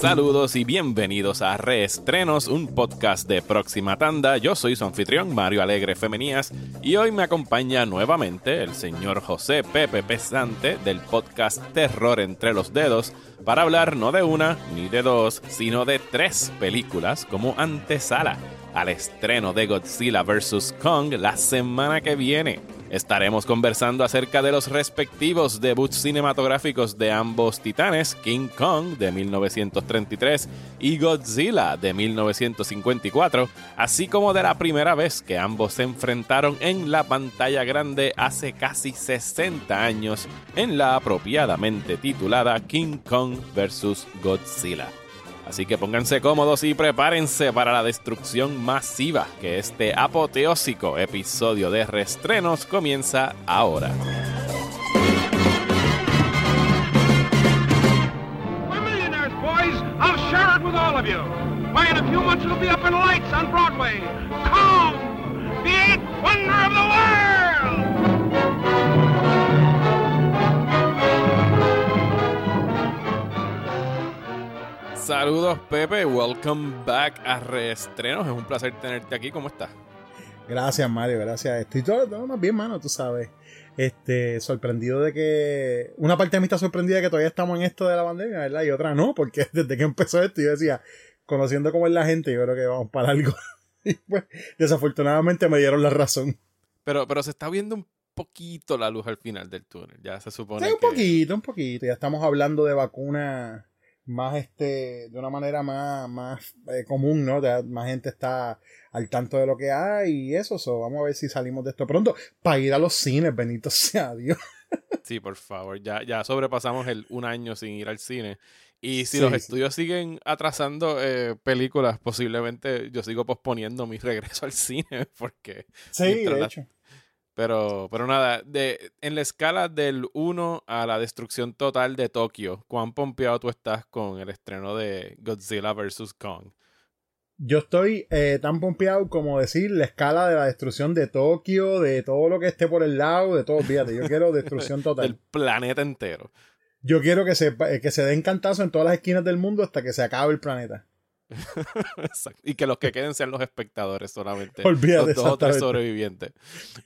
Saludos y bienvenidos a Reestrenos, un podcast de próxima tanda. Yo soy su anfitrión Mario Alegre Femenías y hoy me acompaña nuevamente el señor José Pepe Pesante del podcast Terror entre los dedos para hablar no de una ni de dos, sino de tres películas como antesala al estreno de Godzilla vs. Kong la semana que viene. Estaremos conversando acerca de los respectivos debuts cinematográficos de ambos titanes, King Kong de 1933 y Godzilla de 1954, así como de la primera vez que ambos se enfrentaron en la pantalla grande hace casi 60 años en la apropiadamente titulada King Kong vs. Godzilla. Así que pónganse cómodos y prepárense para la destrucción masiva que este apoteósico episodio de Restrenos comienza ahora. Saludos Pepe, welcome back a Reestrenos. Es un placer tenerte aquí. ¿Cómo estás? Gracias, Mario, gracias. Estoy todo, todo más bien, mano, tú sabes. Este, sorprendido de que. Una parte de mí está sorprendida de que todavía estamos en esto de la pandemia, ¿verdad? Y otra no, porque desde que empezó esto, yo decía, conociendo cómo es la gente, yo creo que vamos para algo. Y pues, desafortunadamente me dieron la razón. Pero, pero se está viendo un poquito la luz al final del túnel. Ya se supone. Sí, un que- poquito, un poquito. Ya estamos hablando de vacunas más, este, de una manera más, más eh, común, ¿no? Más gente está al tanto de lo que hay y eso. so, vamos a ver si salimos de esto pronto. Para ir a los cines, bendito sea Dios. Sí, por favor. Ya, ya sobrepasamos el un año sin ir al cine. Y si Sí, los sí. estudios siguen atrasando eh, películas, posiblemente yo sigo posponiendo mi regreso al cine. Porque. Sí, de la- hecho. Pero, pero nada, de, en la escala del 1 a la destrucción total de Tokio, ¿cuán pompeado tú estás con el estreno de Godzilla vs. Kong? Yo estoy eh, tan pompeado como decir la escala de la destrucción de Tokio, de todo lo que esté por el lado, de todo. Fíjate, yo quiero destrucción total. Del planeta entero. Yo quiero que se, eh, que se den cantazos en todas las esquinas del mundo hasta que se acabe el planeta. Exacto. Y que los que queden sean los espectadores solamente. Olvídate, los dos o tres sobrevivientes.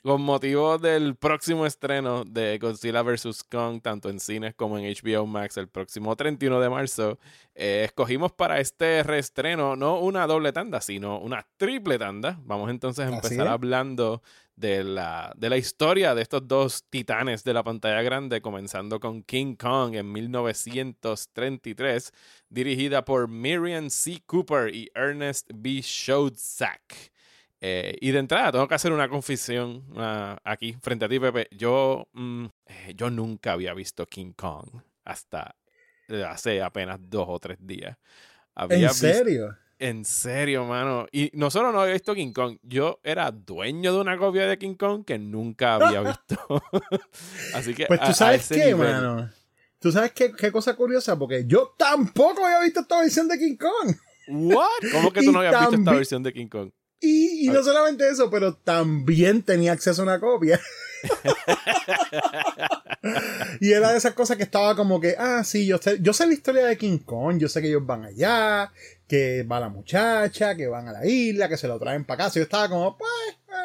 Con motivo del próximo estreno de Godzilla vs. Kong, tanto en cines como en HBO Max, el próximo 31 de marzo, eh, escogimos para este reestreno no una doble tanda, sino una triple tanda. Vamos entonces a empezar hablando de la, de la historia de estos dos titanes de la pantalla grande, comenzando con King Kong en 1933, dirigida por Miriam C. Cooper y Ernest B. Schoedsack. Eh, y de entrada, tengo que hacer una confesión aquí frente a ti, Pepe. Yo, mm, eh, yo nunca había visto King Kong hasta eh, hace apenas dos o tres días. Había ¿En serio? En serio, mano. Y no solo no había visto King Kong, yo era dueño de una copia de King Kong que nunca había visto. Así que Pues tú a sabes qué, nivel. mano. Tú sabes qué, qué cosa curiosa, porque yo tampoco había visto esta versión de King Kong. ¿What? ¿Cómo que tú no habías visto esta versión de King Kong? Y, y no solamente eso, pero también tenía acceso a una copia. y era de esas cosas que estaba como que, ah, sí, yo sé, yo sé la historia de King Kong, yo sé que ellos van allá, que va la muchacha, que van a la isla, que se lo traen para casa. Yo estaba como, pues,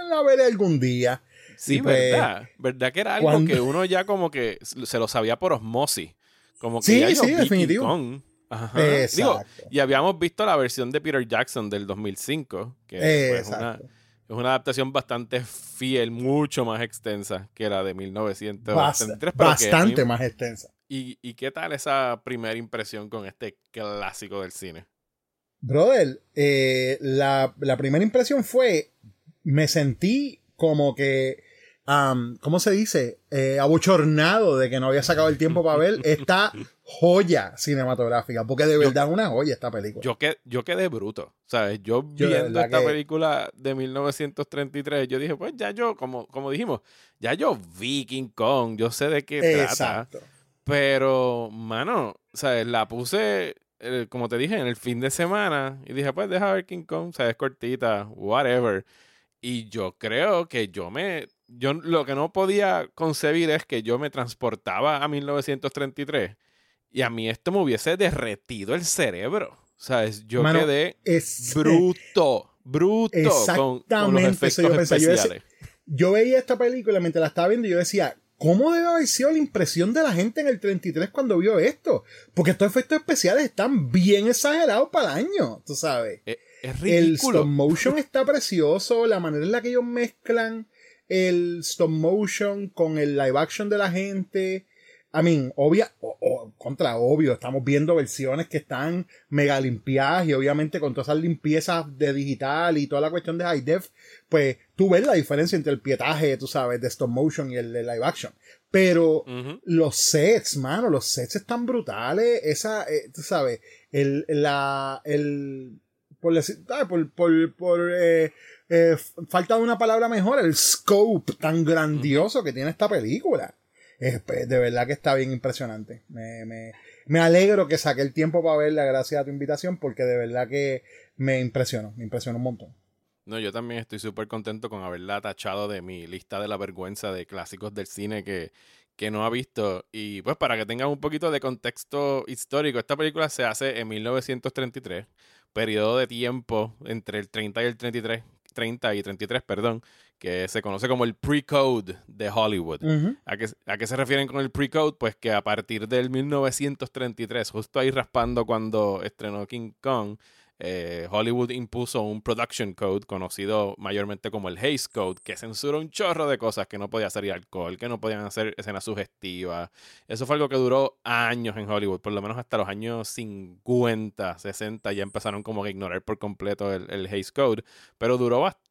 la veré algún día. Sí, pues, verdad. ¿Verdad que era algo cuando- que uno ya como que se lo sabía por osmosis? Como que Sí, ya yo sí, definitivo. Ajá. Digo, y habíamos visto la versión de Peter Jackson del 2005, que es, una, es una adaptación bastante fiel, mucho más extensa que la de 1933. Bast- que bastante más extensa. ¿Y, ¿Y qué tal esa primera impresión con este clásico del cine? Brother, eh, la, la primera impresión fue, me sentí como que, am, ¿cómo se dice? Eh, abochornado de que no había sacado el tiempo para ver esta joya cinematográfica, porque de verdad es una joya esta película. Yo, que, yo quedé bruto, ¿sabes? Yo, viendo esta que- película de 1933, yo dije, pues ya yo, como, como dijimos, ya yo vi King Kong, yo sé de qué trata. Pero, mano, ¿sabes? La puse, eh, como te dije, en el fin de semana y dije, pues deja ver King Kong, ¿sabes? Cortita, whatever. Y yo creo que yo me... Yo lo que no podía concebir es que yo me transportaba a 1933 Y a mí esto me hubiese derretido el cerebro. ¿Sabes? Yo Mano, quedé es- bruto, bruto con, con los Exactamente, efectos yo pensaba. Yo especiales. Yo veía esta película mientras la estaba viendo y yo decía, ¿cómo debe haber sido la impresión de la gente en el 33 cuando vio esto? Porque estos efectos especiales están bien exagerados para el año, tú sabes. Es, es El stop motion está precioso, la manera en la que ellos mezclan el stop motion con el live action de la gente. I mean, obvia, o- o- contra obvio, estamos viendo versiones que están mega limpiadas y obviamente con todas esas limpiezas de digital y toda la cuestión de high def, pues tú ves la diferencia entre el pietaje, tú sabes, de stop motion y el de live action. Pero los sets, mano, los sets están brutales. Esa, eh, tú sabes, el, la, el, por decir, por, por, por eh, eh, falta de una palabra mejor, el scope tan grandioso que tiene esta película. Es, pues, de verdad que está bien impresionante. Me, me, me alegro que saqué el tiempo para verla gracias a tu invitación porque de verdad que me impresionó, me impresionó un montón. No, yo también estoy súper contento con haberla tachado de mi lista de la vergüenza de clásicos del cine que, que no ha visto. Y pues para que tengan un poquito de contexto histórico, esta película se hace en 1933, periodo de tiempo entre el 30 y el 33, 30 y 33, perdón, que se conoce como el pre-code de Hollywood. ¿A qué, ¿A qué se refieren con el pre-code? Pues que a partir del 1933, justo ahí raspando cuando estrenó King Kong, eh, Hollywood impuso un production code conocido mayormente como el Hays Code, que censura un chorro de cosas que no podía hacer alcohol, que no podían hacer escenas sugestivas. Eso fue algo que duró años en Hollywood, por lo menos hasta los años 50, 60 ya empezaron como a ignorar por completo el, el Hays Code, pero duró bastante.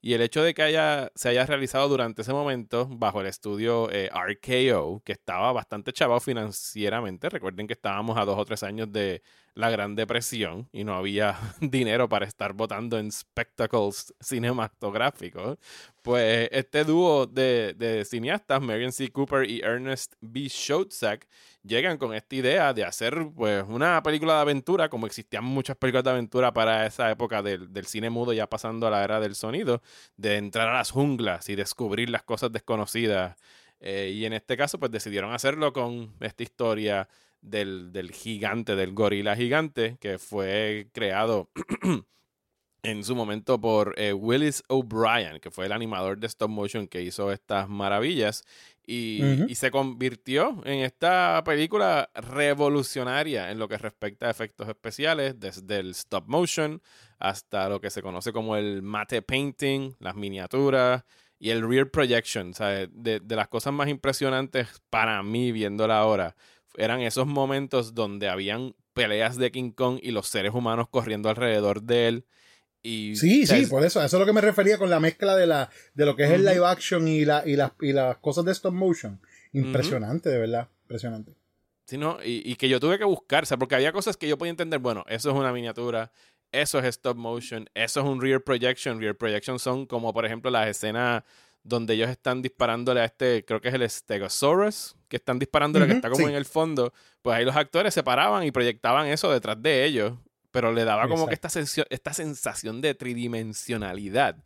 Y el hecho de que haya, se haya realizado durante ese momento bajo el estudio eh, RKO, que estaba bastante chavado financieramente, recuerden que estábamos a dos o tres años de la Gran Depresión y no había dinero para estar votando en spectacles cinematográficos, pues este dúo de, de cineastas, Marion C. Cooper y Ernest B. Schoedsack, llegan con esta idea de hacer pues una película de aventura, como existían muchas películas de aventura para esa época del, del cine mudo ya pasando a la era del sonido, de entrar a las junglas y descubrir las cosas desconocidas. Eh, y en este caso, pues decidieron hacerlo con esta historia del, del gigante, del gorila gigante, que fue creado en su momento por eh, Willis O'Brien, que fue el animador de stop motion que hizo estas maravillas. Y, Ujú. y se convirtió en esta película revolucionaria en lo que respecta a efectos especiales, desde el stop motion hasta lo que se conoce como el mate painting, las miniaturas y el rear projection. ¿sabes? De, de las cosas más impresionantes para mí viéndola ahora eran esos momentos donde habían peleas de King Kong y los seres humanos corriendo alrededor de él. Y, Sí, o sea, sí, por eso. Eso es lo que me refería con la mezcla de la de lo que es el live action y, la, y, las, y las cosas de stop motion. Impresionante, de verdad. Impresionante. Sí, ¿no? y, y que yo tuve que buscar, o sea, porque había cosas que yo podía entender, bueno, eso es una miniatura, eso es stop motion, eso es un rear projection. Rear projection son como, por ejemplo, las escenas donde ellos están disparándole a este, creo que es el Stegosaurus, que están disparándole, que Ujú, está como sí. en el fondo, pues ahí los actores se paraban y proyectaban eso detrás de ellos, pero le daba como que esta, sensio- esta sensación de tridimensionalidad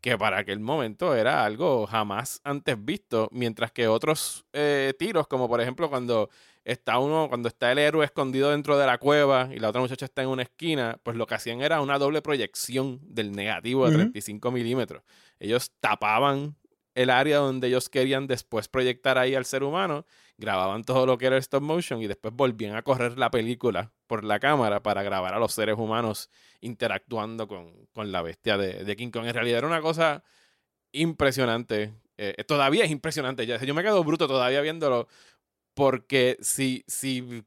que para aquel momento era algo jamás antes visto, mientras que otros eh, tiros, como por ejemplo cuando está uno, cuando está el héroe escondido dentro de la cueva y la otra muchacha está en una esquina, pues lo que hacían era una doble proyección del negativo de Ujú. 35 milímetros. Ellos tapaban el área donde ellos querían después proyectar ahí al ser humano, grababan todo lo que era el stop motion y después volvían a correr la película por la cámara para grabar a los seres humanos interactuando con, con la bestia de, King Kong. En realidad era una cosa impresionante. Eh, todavía es impresionante. Yo me quedo bruto todavía viéndolo porque si, si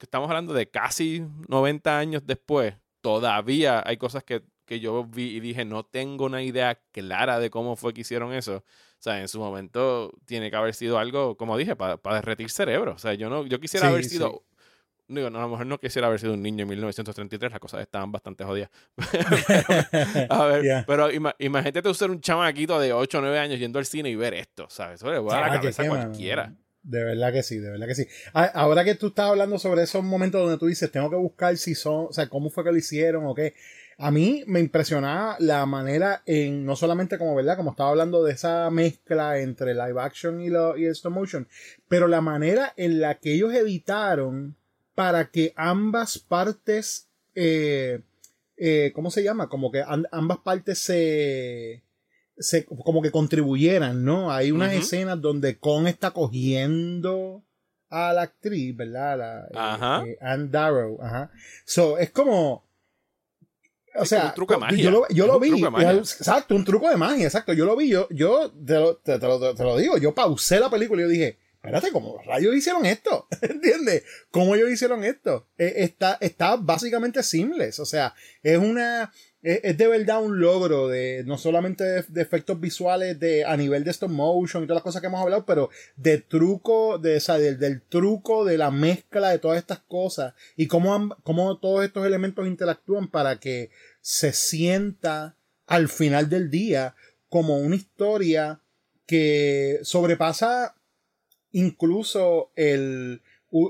estamos hablando de casi 90 años después, todavía hay cosas que, que yo vi y dije, no tengo una idea clara de cómo fue que hicieron eso. O sea, en su momento tiene que haber sido algo, como dije, para derretir cerebro. O sea, yo no, yo quisiera Sí, haber sí. sido, digo, no, a lo mejor no quisiera haber sido un niño en 1933, las cosas estaban bastante jodidas. A ver, Yeah. pero ima- imagínate tú ser un chamaquito de 8 o 9 años yendo al cine y ver esto, ¿sabes? Eso le vuela la Ah, que cabeza a qué, mano. cualquiera. De verdad que sí, de verdad que sí. Ah, Ahora que tú estás hablando sobre esos momentos donde tú dices, tengo que buscar si son, o sea, cómo fue que lo hicieron o qué. A mí me impresionaba la manera en, no solamente como, ¿verdad? Como estaba hablando de esa mezcla entre live action y, lo, y el stop motion, pero la manera en la que ellos editaron para que ambas partes, eh, eh, ¿cómo se llama? Como que ambas partes se, se, como que contribuyeran, ¿no? Hay unas escenas donde Con está cogiendo a la actriz, ¿verdad? La, ajá. Eh, Anne Darrow, ajá. So, es como, o sea, un truco de magia. yo lo, yo lo vi, exacto, un truco de magia, exacto, yo lo vi, yo, yo te, lo, te, lo, te lo digo, yo pausé la película y yo dije, espérate, ¿cómo rayos hicieron esto? ¿Entiendes? ¿Cómo ellos hicieron esto? Eh, está, está básicamente seamless, o sea, es una, es, de verdad un logro de no solamente de, efectos visuales de a nivel de stop motion y todas las cosas que hemos hablado, pero de truco, de, o del, del, truco, de la mezcla de todas estas cosas y cómo, cómo todos estos elementos interactúan para que se sienta al final del día como una historia que sobrepasa incluso el,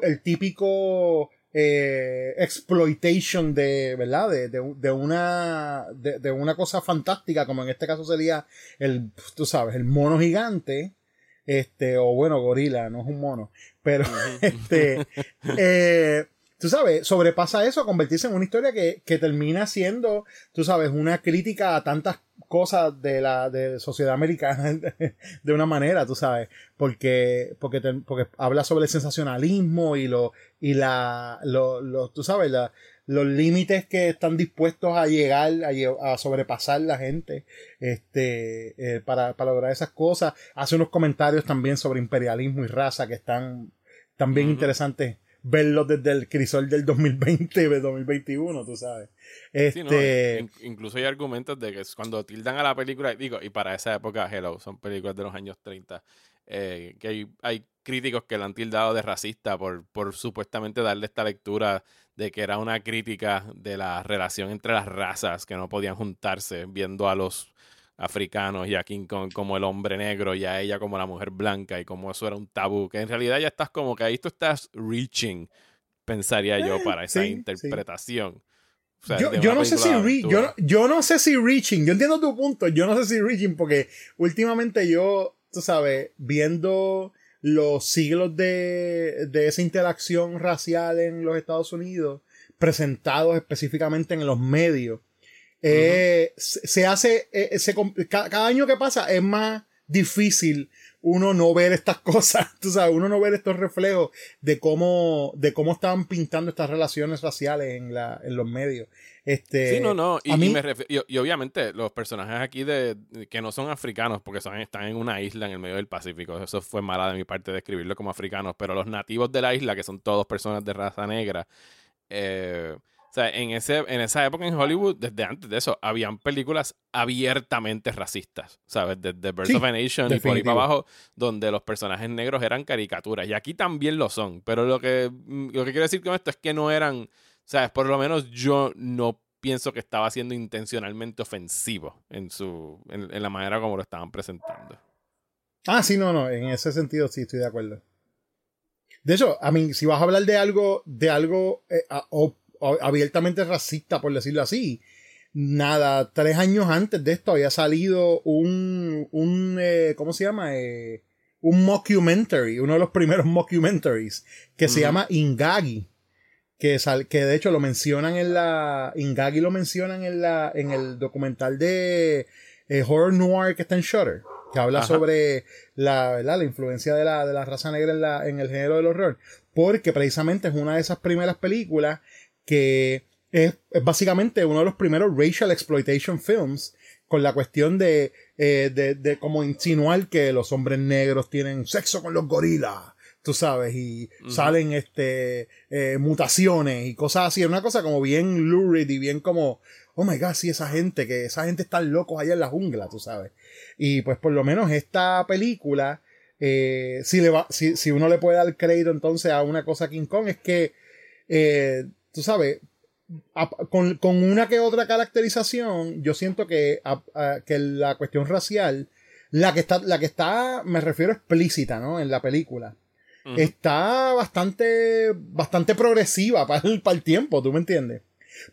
el típico eh, exploitation de, ¿verdad? De, de, una, de, una cosa fantástica, como en este caso sería el, tú sabes, el mono gigante, este, o bueno, gorila, no es un mono, pero, este, eh, tú sabes, sobrepasa eso a convertirse en una historia que, que termina siendo, tú sabes, una crítica a tantas cosas de la de sociedad americana de una manera, tú sabes, porque porque porque habla sobre el sensacionalismo y lo y la lo, tú sabes, la, los límites que están dispuestos a llegar a, a sobrepasar la gente este eh, para, para, lograr esas cosas. Hace unos comentarios también sobre imperialismo y raza que están también interesantes verlos desde el crisol del 2020 de 2021, tú sabes. Este... incluso hay argumentos de que cuando tildan a la película, digo, y para esa época, hello, son películas de los años 30, eh, que hay, hay, críticos que la han tildado de racista por, por supuestamente darle esta lectura de que era una crítica de la relación entre las razas que no podían juntarse, viendo a los africanos y a King Kong como el hombre negro y a ella como la mujer blanca y como eso era un tabú, que en realidad ya estás como que ahí tú estás reaching, pensaría yo, eh, para esa interpretación. yo, no sé si yo, yo no sé si reaching, yo entiendo tu punto, yo no sé si reaching porque últimamente yo, tú sabes, viendo los siglos de, de esa interacción racial en los Estados Unidos, presentados específicamente en los medios, eh, se hace, eh, cada año que pasa es más difícil uno no ver estas cosas, tú sabes, uno no ver estos reflejos de cómo, de cómo estaban pintando estas relaciones raciales en, la, en los medios. Este, sí, no, no, y, y, obviamente los personajes aquí de, que no son africanos, porque son, están en una isla en el medio del Pacífico, eso fue mala de mi parte de escribirlo como africanos, pero los nativos de la isla, que son todos personas de raza negra, eh, sea, en, ese, en esa época en Hollywood, desde antes de eso, habían películas abiertamente racistas, ¿sabes? Desde Birth of a Nation y por ahí para abajo, donde los personajes negros eran caricaturas. Y aquí también lo son. Pero lo que, mm, lo que quiero decir con esto es que no eran, ¿sabes? Por lo menos yo no pienso que estaba siendo intencionalmente ofensivo en, su, en, la manera como lo estaban presentando. Ah, sí, no, no. En ese sentido sí estoy de acuerdo. De hecho, a mí, si vas a hablar de algo, de algo eh, abiertamente racista, por decirlo así. Nada, tres años antes de esto había salido un, un eh, ¿cómo se llama? Eh, un mockumentary, uno de los primeros mockumentaries, que se llama Ingagi. Que, sal, que de hecho lo mencionan en la. Ingagi lo mencionan en la. en el documental de eh, Horror Noir que está en Shutter. Que habla sobre la, la influencia de la, de la raza negra en, la, en el género del horror. Porque precisamente es una de esas primeras películas que es, básicamente uno de los primeros racial exploitation films con la cuestión de, eh, de, de como insinuar que los hombres negros tienen sexo con los gorilas, tú sabes, y salen este eh, mutaciones y cosas así. Es una cosa como bien lurid y bien como, oh my god, sí, esa gente, que esa gente está locos allá en la jungla, tú sabes. Y pues por lo menos esta película, eh, si, le va, si, si uno le puede dar crédito entonces a una cosa King Kong, es que eh, tú sabes, con, una que otra caracterización, yo siento que, que la cuestión racial, la que está, la que está, me refiero explícita, ¿no? En la película, está bastante, bastante progresiva para el, para el tiempo, ¿tú me entiendes?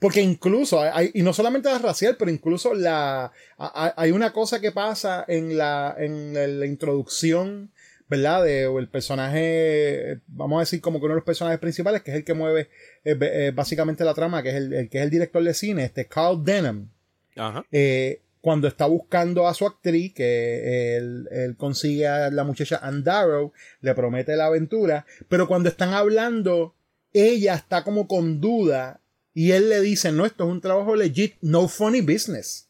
Porque incluso, hay, y no solamente la racial, pero incluso la, hay una cosa que pasa en la, en la introducción, ¿verdad? De, o el personaje, vamos a decir como que uno de los personajes principales, que es el que mueve eh, eh, básicamente la trama, que es el, que es el director de cine, este Carl Denham. Eh, cuando está buscando a su actriz, que él, él, consigue a la muchacha Andaro, le promete la aventura, pero cuando están hablando, ella está como con duda y él le dice, no, esto es un trabajo legit, no funny business.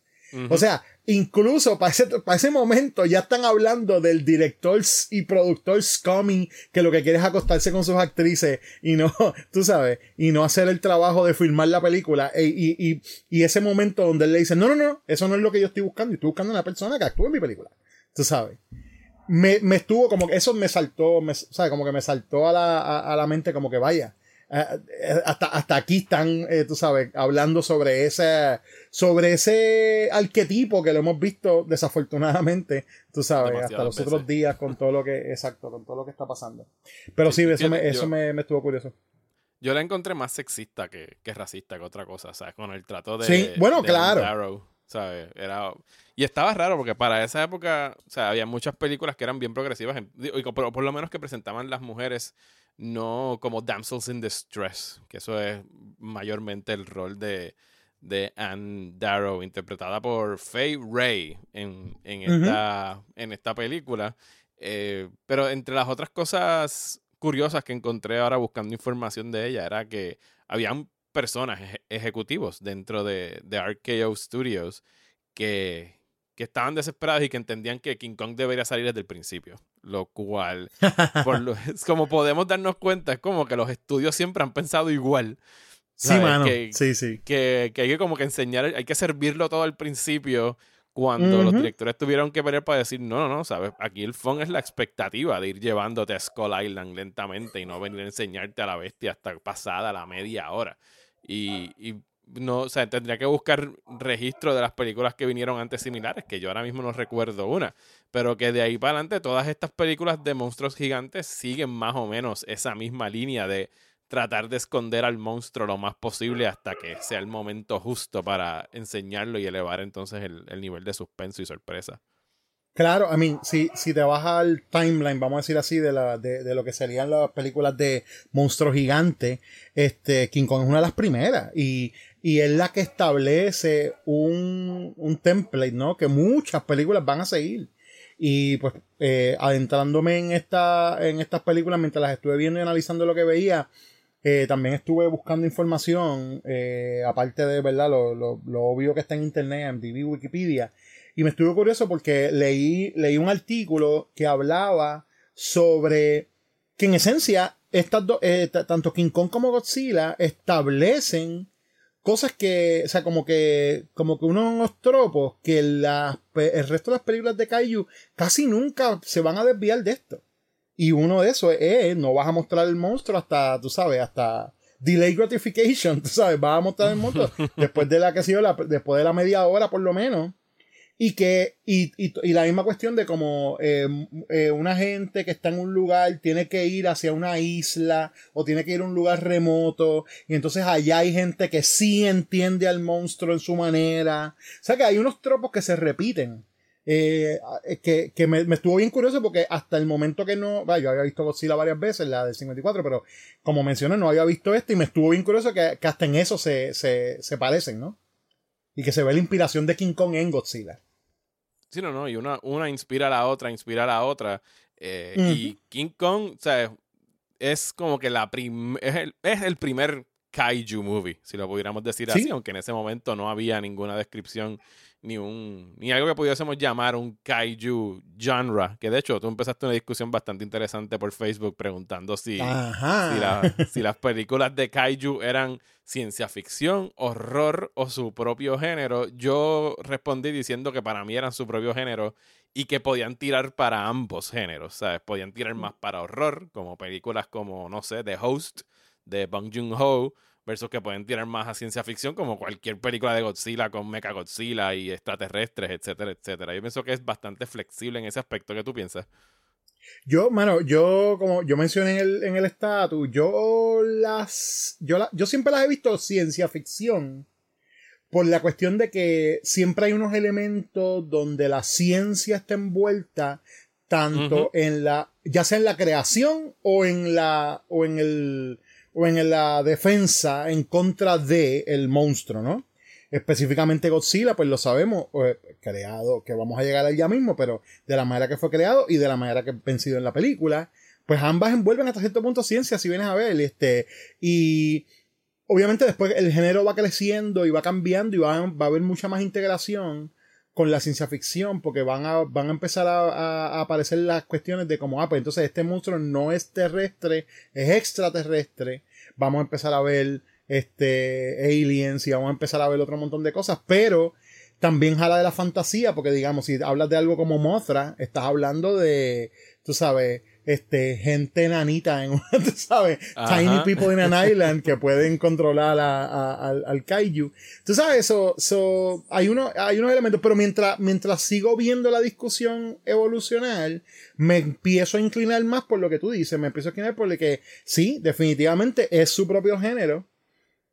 O sea, incluso para ese, para ese momento ya están hablando del director y productor Scummy que lo que quiere es acostarse con sus actrices y no, tú sabes, y no hacer el trabajo de filmar la película. E, y, y, y, ese momento donde él le dice, no, no, no, eso no es lo que yo estoy buscando, estoy buscando una persona que actúe en mi película. Tú sabes. Me, me estuvo como que eso me saltó, me, ¿sabes? Como que me saltó a la, a la mente como que vaya hasta, hasta aquí están, eh, tú sabes, hablando sobre ese, sobre ese arquetipo que lo hemos visto desafortunadamente, tú sabes, hasta los otros días con todo lo que, exacto, con todo lo que está pasando. Pero sí, eso, me, eso me, estuvo curioso. Yo la encontré más sexista que, que racista que otra cosa, ¿sabes? Con el trato de. Sí, bueno, claro. ¿sabes? Era, y estaba raro porque para esa época, o sea, había muchas películas que eran bien progresivas, y por, por lo menos que presentaban las mujeres no como damsels in distress, que eso es mayormente el rol de, de Anne Darrow, interpretada por Faye Ray en, en, esta, en esta película. Eh, pero entre las otras cosas curiosas que encontré ahora buscando información de ella era que habían personas ejecutivos dentro de, de RKO Studios que, que estaban desesperados y que entendían que King Kong debería salir desde el principio. Lo cual, por lo, como podemos darnos cuenta, es como que los estudios siempre han pensado igual. Sí, mano. sí, sí. Que, que, hay que como que enseñar, hay que servirlo todo al principio cuando los directores tuvieron que pelear para decir, no, no, no, ¿sabes? Aquí el fun es la expectativa de ir llevándote a Skull Island lentamente y no venir a enseñarte a la bestia hasta pasada la media hora. Y, y no, o sea, tendría que buscar registro de las películas que vinieron antes similares, que yo ahora mismo no recuerdo una, pero que de ahí para adelante todas estas películas de monstruos gigantes siguen más o menos esa misma línea de tratar de esconder al monstruo lo más posible hasta que sea el momento justo para enseñarlo y elevar entonces el, el nivel de suspenso y sorpresa. Claro, I mean, si, si te vas al timeline, vamos a decir así, de, la, de, de lo que serían las películas de monstruos gigantes, este, King Kong es una de las primeras. Y, y es la que establece un, un template, ¿no? Que muchas películas van a seguir. Y pues, eh, adentrándome en, esta, en estas películas, mientras las estuve viendo y analizando lo que veía, eh, también estuve buscando información, eh, aparte de, ¿verdad? Lo, lo, obvio que está en internet, en MTV, Wikipedia. Y me estuvo curioso porque leí, leí un artículo que hablaba sobre que en esencia estas dos, eh, tanto King Kong como Godzilla establecen cosas que, o sea, como que, como que unos tropos que las, el resto de las películas de Kaiju casi nunca se van a desviar de esto. Y uno de esos es, no vas a mostrar el monstruo hasta, tú sabes, hasta delay gratification, tú sabes, vas a mostrar el monstruo después de la que ha sido la, después de la media hora por lo menos y que, y, y, la misma cuestión de como eh, eh, una gente que está en un lugar tiene que ir hacia una isla o tiene que ir a un lugar remoto y entonces allá hay gente que sí entiende al monstruo en su manera. O sea que hay unos tropos que se repiten. Eh, que, que me, me, estuvo bien curioso porque hasta el momento que no, yo había visto Godzilla varias veces, la del 54, pero como mencioné, no había visto este y me estuvo bien curioso que, que hasta en eso se, se, se parecen, ¿no? Y que se ve la inspiración de King Kong en Godzilla. Sí, no, no, y una, una inspira a la otra, inspira a la otra. Eh, y King Kong, o sea, es como que la es, el, es el primer kaiju movie, si lo pudiéramos decir así, aunque en ese momento no había ninguna descripción ni un ni algo que pudiésemos llamar un kaiju genre, que de hecho tú empezaste una discusión bastante interesante por Facebook preguntando si, si, si, las películas de kaiju eran ciencia ficción, horror o su propio género. Yo respondí diciendo que para mí eran su propio género y que podían tirar para ambos géneros, ¿sabes? Podían tirar más para horror, como películas como, no sé, The Host de Bong Joon-ho, versus que pueden tirar más a ciencia ficción como cualquier película de Godzilla con Mecha Godzilla y extraterrestres, etcétera, etcétera. Yo pienso que es bastante flexible en ese aspecto que tú piensas. Yo, mano, yo, como yo mencioné en el, en el estatus, yo las, yo, la- yo siempre las he visto ciencia ficción por la cuestión de que siempre hay unos elementos donde la ciencia está envuelta tanto en la, ya sea en la creación o en la, o en el, o en la defensa en contra de el monstruo, ¿no? Específicamente Godzilla, pues lo sabemos, eh, creado, que vamos a llegar allá mismo, pero de la manera que fue creado y de la manera que vencido en la película, pues ambas envuelven hasta cierto punto ciencia, si vienes a ver, este, y obviamente después el género va creciendo y va cambiando y va, va a haber mucha más integración con la ciencia ficción, porque van a, van a empezar a, a- aparecer las cuestiones de como, ah, pues entonces este monstruo no es terrestre, es extraterrestre, vamos a empezar a ver este aliens y vamos a empezar a ver otro montón de cosas, pero también jala de la fantasía, porque digamos, si hablas de algo como Mothra, estás hablando de, tú sabes, este, gente nanita en una, tú sabes, Ajá. tiny people in an island que pueden controlar a- a- al, al kaiju. Tú sabes, eso, so, hay, uno, hay unos elementos, pero mientras, mientras sigo viendo la discusión evolucionar, me empiezo a inclinar más por lo que tú dices, me empiezo a inclinar por lo que sí, definitivamente es su propio género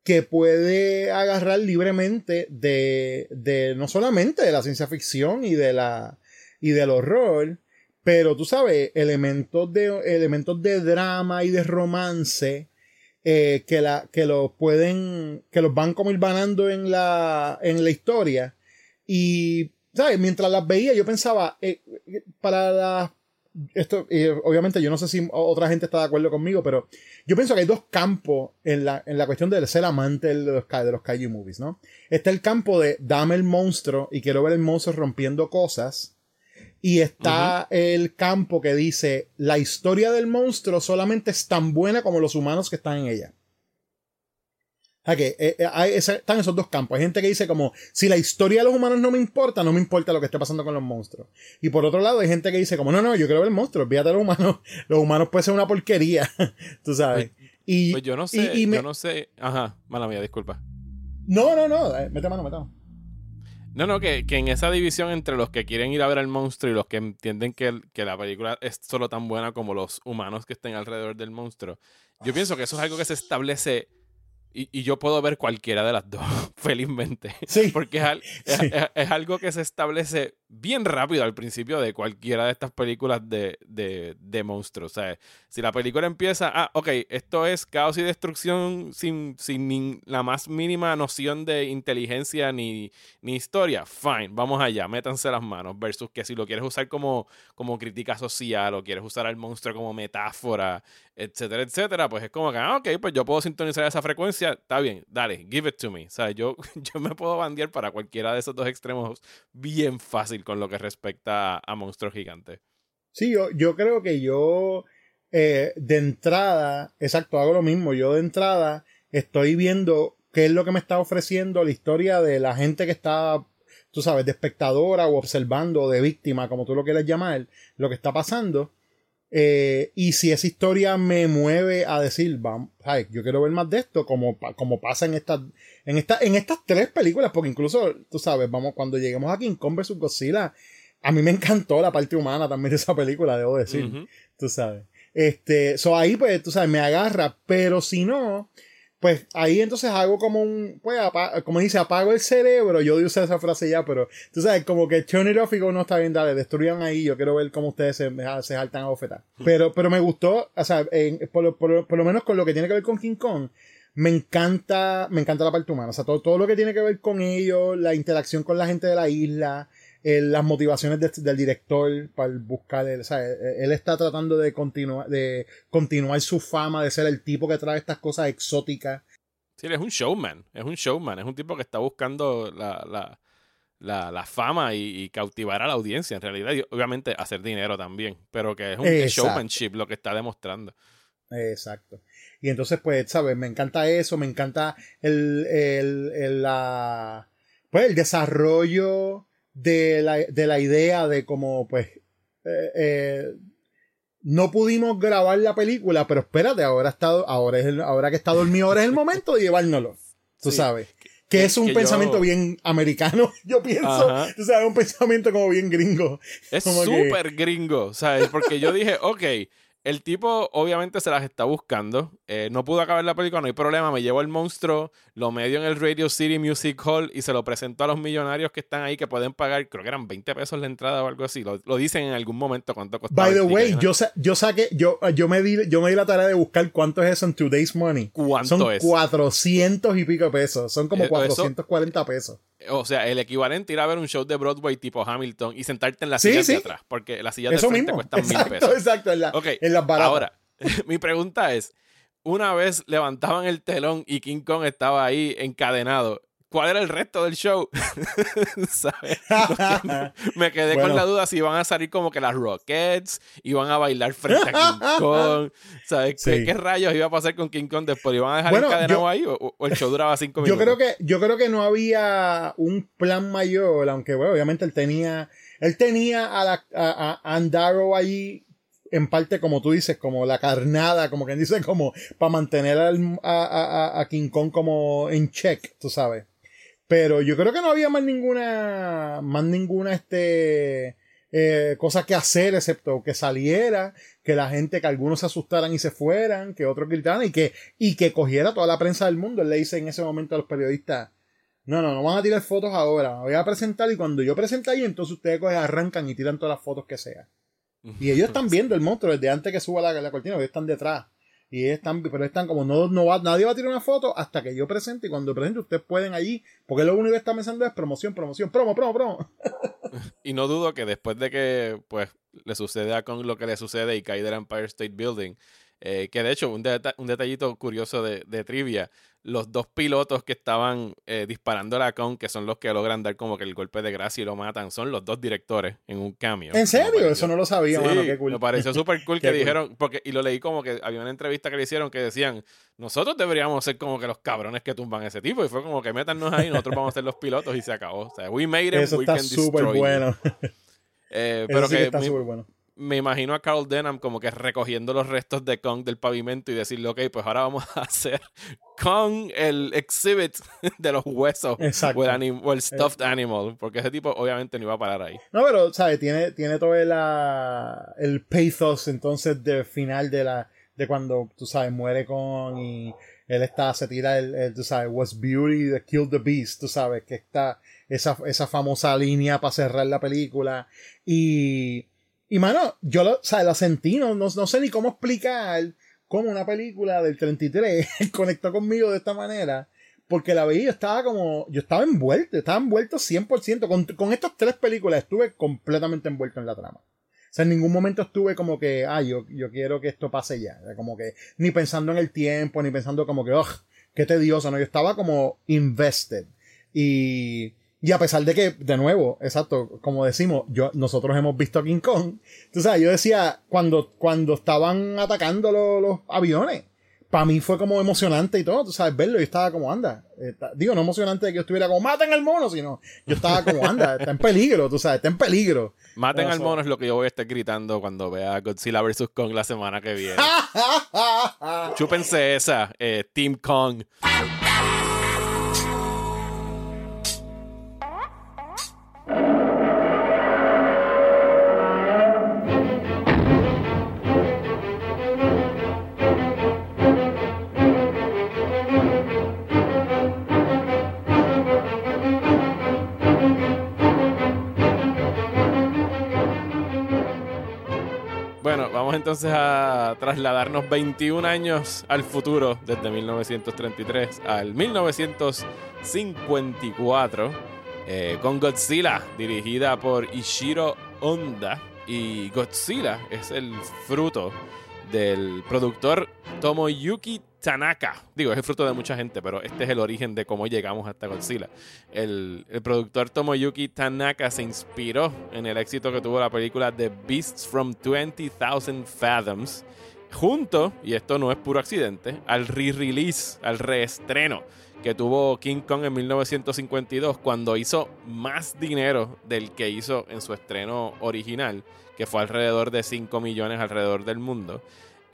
que puede agarrar libremente de, de no solamente de la ciencia ficción y de la y del horror, pero tú sabes, elementos de elementos de drama y de romance eh, que la que los pueden que los van como ir ganando en la en la historia. Y sabes, mientras las veía yo pensaba eh, para las esto, eh, obviamente yo no sé si otra gente está de acuerdo conmigo, pero yo pienso que hay dos campos en la, en la cuestión de ser amante de los, de los kaiju movies, ¿no? Está el campo de dame el monstruo y quiero ver el monstruo rompiendo cosas. Y está el campo que dice la historia del monstruo solamente es tan buena como los humanos que están en ella. O sea que eh, eh, hay están esos dos campos. Hay gente que dice como, si la historia de los humanos no me importa, no me importa lo que esté pasando con los monstruos. Y por otro lado hay gente que dice como, no, no, yo quiero ver el monstruo, fíjate de los humanos. Los humanos pueden ser una porquería, tú sabes. Y, Pues yo no sé, y- y me- yo no sé. Ajá, mala mía, disculpa. no, no, no, eh, mete mano, mete mano. No, no, que, que en esa división entre los que quieren ir a ver al monstruo y los que entienden que, el- que la película es solo tan buena como los humanos que estén alrededor del monstruo, yo pienso que eso es algo que se establece y, y yo puedo ver cualquiera de las dos, felizmente. Sí. Porque es, al- es- Sí. es- es algo que se establece bien rápido al principio de cualquiera de estas películas de, de, de monstruos. O sea, si la película empieza, ah, ok, esto es caos y destrucción sin, sin ni la más mínima noción de inteligencia ni, ni historia, fine, vamos allá, métanse las manos. Versus que si lo quieres usar como, como crítica social o quieres usar al monstruo como metáfora, etcétera, etcétera, pues es como que, ah, ok, pues yo puedo sintonizar esa frecuencia, está bien, dale, give it to me. O sea, yo, yo me puedo bandear para cualquiera de esos dos extremos bien fácil con lo que respecta a, monstruos gigantes. Sí, yo, yo creo que yo eh, de entrada, exacto, hago lo mismo. Yo de entrada estoy viendo qué es lo que me está ofreciendo la historia de la gente que está, tú sabes, de espectadora o observando, de víctima, como tú lo quieras llamar, lo que está pasando. Eh, y si esa historia me mueve a decir, vamos, ay, yo quiero ver más de esto, como, como pasa en estas, en esta, en estas tres películas, porque incluso, tú sabes, vamos, cuando lleguemos a King Kong vs. Godzilla, a mí me encantó la parte humana también de esa película, debo decir, tú sabes. Este, so ahí pues, tú sabes, me agarra, pero si no, pues ahí entonces hago como un, pues, apa- como dice, apago el cerebro, yo usé esa frase ya, pero tú sabes, como que turn it off y como no está bien, dale, destruyan ahí, yo quiero ver cómo ustedes se, se saltan a bofetar. Pero, pero me gustó, o sea, en- por, lo- por lo- por lo menos con lo que tiene que ver con King Kong, me encanta, me encanta la parte humana, o sea, todo, todo lo que tiene que ver con ellos, la interacción con la gente de la isla, las motivaciones de- del director para buscar, el- o sea, él, él está tratando de continuar, de continuar su fama de ser el tipo que trae estas cosas exóticas. Sí, él es un showman, es un showman, es un tipo que está buscando la, la, la, la fama y, y cautivar a la audiencia en realidad, y obviamente hacer dinero también, pero que es un es showmanship lo que está demostrando. Exacto. Y entonces, pues, ¿sabes? Me encanta eso, me encanta el, el, el, la, pues, el desarrollo de la, de la idea de cómo, pues, eh, eh, no pudimos grabar la película, pero espérate, ahora, está, ahora, es el- ahora que está dormido, ahora es el momento de llevárnoslo. Tú Sí. sabes. Que es un que pensamiento yo- bien americano, yo pienso. Ajá. Tú sabes, un pensamiento como bien gringo. Es Como que- súper gringo, ¿sabes? Porque yo dije, ok, el tipo obviamente se las está buscando. eh, no pudo acabar la película, no hay problema. Me llevo el monstruo, lo medio en el Radio City Music Hall y se lo presento a los millonarios que están ahí que pueden pagar, creo que eran 20 pesos la entrada o algo así. Lo, lo dicen en algún momento cuánto costaba. By the way, yo, sa- yo saqué, yo, yo me di, yo me di la tarea de buscar cuánto es eso en today's money. ¿Cuánto Son es? 400 y pico pesos. Son como Eh, eso- 440 pesos. O sea, el equivalente ir a ver un show de Broadway tipo Hamilton y sentarte en la silla sí. de atrás, porque las sillas de frente cuestan mil Exacto, pesos. exacto. En, la- Ok, en las baratas. Ahora, mi pregunta es, una vez levantaban el telón y King Kong estaba ahí encadenado, ¿cuál era el resto del show? ¿Sabes? Me quedé con la duda si iban a salir como que las Rockets, iban a bailar frente a King Kong, ¿sabes? ¿Qué, Sí. qué rayos iba a pasar con King Kong después? ¿Iban a dejar Bueno, encadenado yo- ahí o, o el show duraba cinco Yo minutos? creo que, yo creo que no había un plan mayor, aunque bueno, obviamente él tenía, él tenía a la, a, a Andaro allí en parte como tú dices, como la carnada, como quien dice, como para mantener al- a, a- a- a King Kong como en check, tú sabes. Pero yo creo que no había más ninguna, más ninguna, este, eh, cosa que hacer, excepto que saliera, que la gente, que algunos se asustaran y se fueran, que otros gritaran y que, y que cogiera toda la prensa del mundo. Él le dice en ese momento a los periodistas, no, no, no van a tirar fotos ahora, voy a presentar y cuando yo presente ahí, entonces ustedes cogen, arrancan y tiran todas las fotos que sea. Y ellos están viendo el monstruo desde antes que suba la, la cortina, ellos están detrás. Y están, pero están como, no, no va, nadie va a tirar una foto hasta que yo presente. Y cuando presente, ustedes pueden allí, porque lo único que están pensando es promoción, promoción, promo, promo, promo. Y no dudo que después de que pues le suceda con lo que le sucede y cae del Empire State Building, eh, que de hecho, un, deta- un detallito curioso de, de trivia, los dos pilotos que estaban eh, disparando la con, que son los que logran dar como que el golpe de gracia y lo matan, son los dos directores en un cambio. ¿En serio? Eso no lo sabía, Sí, mano, qué cool. me pareció súper cool que cool. dijeron, porque, y lo leí como que había una entrevista que le hicieron que decían, nosotros deberíamos ser como que los cabrones que tumban a ese tipo, y fue como que métannos ahí, nosotros vamos a ser los pilotos y se acabó. O sea, we made him, Eso we está can súper bueno. Eh, Eso pero sí que que está súper bueno. Me imagino a Carl Denham como que recogiendo los restos de Kong del pavimento y decirle, ok, pues ahora vamos a hacer Kong el exhibit de los huesos Exacto. o el, o el stuffed animal, porque ese tipo obviamente no iba a parar ahí. No, pero, ¿sabes? Tiene, tiene todo el, ah, el pathos entonces del final de la, de cuando, tú sabes, muere con y él está, se tira el, el, tú sabes, was beauty that killed the beast, tú sabes, que está esa, esa famosa línea para cerrar la película. Y, y mano, yo lo, ¿sabes? la sentí, no, no, no sé ni cómo explicar cómo una película del 33 conectó conmigo de esta manera. Porque la veía, estaba como, yo estaba envuelto, estaba envuelto 100%. Con, con estas tres películas estuve completamente envuelto en la trama. O sea, en ningún momento estuve como que, ah, yo, yo quiero que esto pase ya. O sea, Como que, ni pensando en el tiempo, ni pensando como que, ugh, qué tedioso, ¿no? Yo estaba como invested. Y, y a pesar de que, de nuevo, exacto, como decimos, yo, nosotros hemos visto a King Kong. Tú sabes, yo decía, cuando, cuando estaban atacando los, los aviones, para mí fue como emocionante y todo, tú sabes, verlo, yo estaba como, anda, digo, no emocionante de que yo estuviera como, maten al mono, sino, yo estaba como, anda, está en peligro, tú sabes, está en peligro. Maten al mono es lo que yo voy a estar gritando cuando vea Godzilla vs. Kong la semana que viene. Chúpense esa, eh, Team Kong. Entonces a trasladarnos 21 años al futuro, desde 1933 al 1954, eh, con Godzilla, dirigida por Ishiro Honda. Y Godzilla es el fruto del productor Tomoyuki Tanaka. Digo, es el fruto de mucha gente, pero este es el origen de cómo llegamos hasta Godzilla. El, el productor Tomoyuki Tanaka se inspiró en el éxito que tuvo la película The Beasts from 20,000 Fathoms, junto, y esto no es puro accidente, al re-release, al reestreno que tuvo King Kong en 1952 cuando hizo más dinero del que hizo en su estreno original, que fue alrededor de 5 millones alrededor del mundo.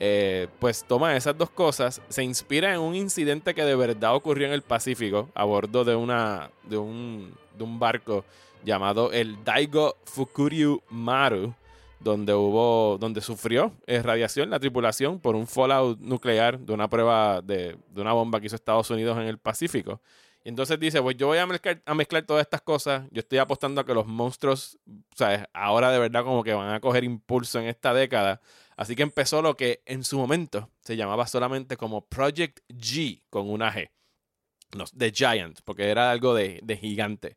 eh, pues toma esas dos cosas, se inspira en un incidente que de verdad ocurrió en el Pacífico a bordo de, una, de, un, de un barco llamado el Daigo Fukuryu Maru, donde hubo, donde sufrió eh, radiación la tripulación por un fallout nuclear de una prueba de, de, una bomba que hizo Estados Unidos en el Pacífico. Y entonces dice, pues yo voy a mezclar, a mezclar todas estas cosas, yo estoy apostando a que los monstruos, ¿sabes? Ahora de verdad como que van a coger impulso en esta década. Así que empezó lo que en su momento se llamaba solamente como Project G con una G. No, The Giant, porque era algo de, de gigante.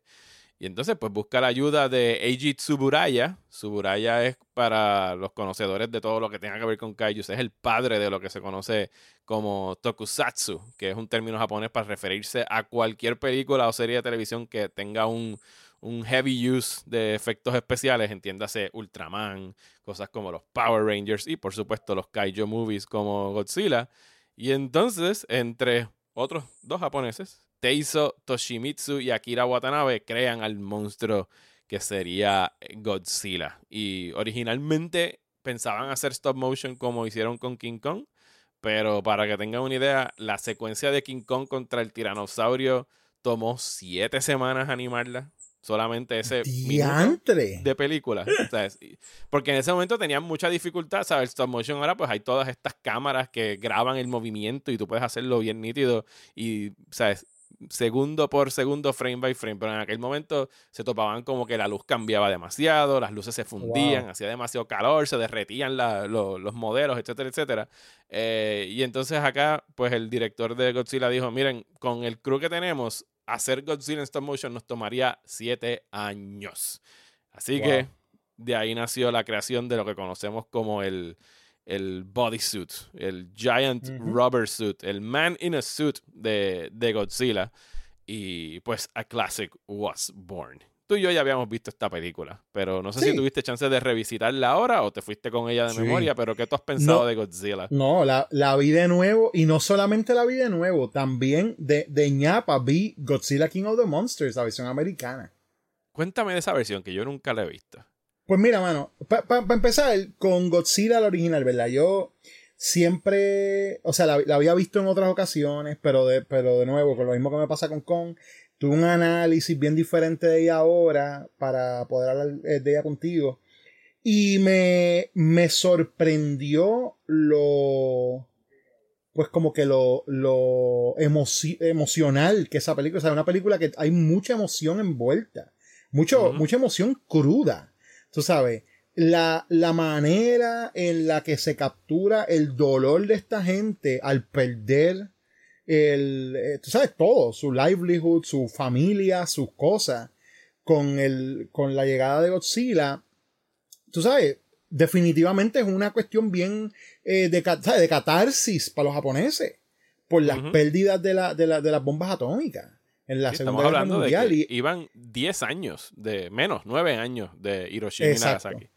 Y entonces, pues busca la ayuda de Eiji Tsuburaya. Tsuburaya es para los conocedores de todo lo que tenga que ver con kaijus. Es el padre de lo que se conoce como tokusatsu, que es un término japonés para referirse a cualquier película o serie de televisión que tenga un, un heavy use de efectos especiales, entiéndase Ultraman, cosas como los Power Rangers y por supuesto los kaiju movies como Godzilla. Y entonces, entre otros dos japoneses, Teiso Toshimitsu y Akira Watanabe crean al monstruo que sería Godzilla. Y originalmente pensaban hacer stop motion como hicieron con King Kong, pero para que tengan una idea, la secuencia de King Kong contra el tiranosaurio tomó siete semanas animarla. Solamente ese ¡Diantre! de película. Porque en ese momento tenían mucha dificultad, ¿sabes? Stop motion ahora pues hay todas estas cámaras que graban el movimiento y tú puedes hacerlo bien nítido y, ¿sabes? Segundo por segundo, frame by frame. Pero en aquel momento se topaban como que la luz cambiaba demasiado, las luces se fundían, hacía demasiado calor, se derretían los modelos, etcétera, etcétera. Eh, y entonces acá, pues el director de Godzilla dijo: Miren, con el crew que tenemos, hacer Godzilla en stop motion nos tomaría siete años. Así que de ahí nació la creación de lo que conocemos como el el bodysuit, el giant rubber suit, el man in a suit de, de, Godzilla. Y pues A Classic Was Born. Tú y yo ya habíamos visto esta película, pero no sé si tuviste chance de revisitarla ahora o te fuiste con ella de memoria, pero ¿qué tú has pensado de Godzilla? No, la, la, vi de nuevo y no solamente la vi de nuevo, también de, de ñapa vi Godzilla King of the Monsters, la versión americana. Cuéntame de esa versión que yo nunca la he visto. Pues mira, mano, para empezar con Godzilla la original, ¿verdad? Yo siempre, o sea, la, había visto en otras ocasiones, pero de, pero de nuevo, con lo mismo que me pasa con Kong, tuve un análisis bien diferente de ella ahora para poder hablar eh, de ella contigo. Y me, me sorprendió lo, pues como que lo, lo emocional que esa película, o sea, una película que hay mucha emoción envuelta, mucho, mucha emoción cruda tú sabes, la, la, manera en la que se captura el dolor de esta gente al perder el, eh, tú sabes, todo, su livelihood, su familia, sus cosas, con, el, con la llegada de Godzilla, tú sabes, definitivamente es una cuestión bien eh, de, de, catarsis para los japoneses por las pérdidas de, la, de, la, de las bombas atómicas en la Segunda Guerra Mundial. y, iban 10 años, de menos, 9 años de Hiroshima y Nagasaki.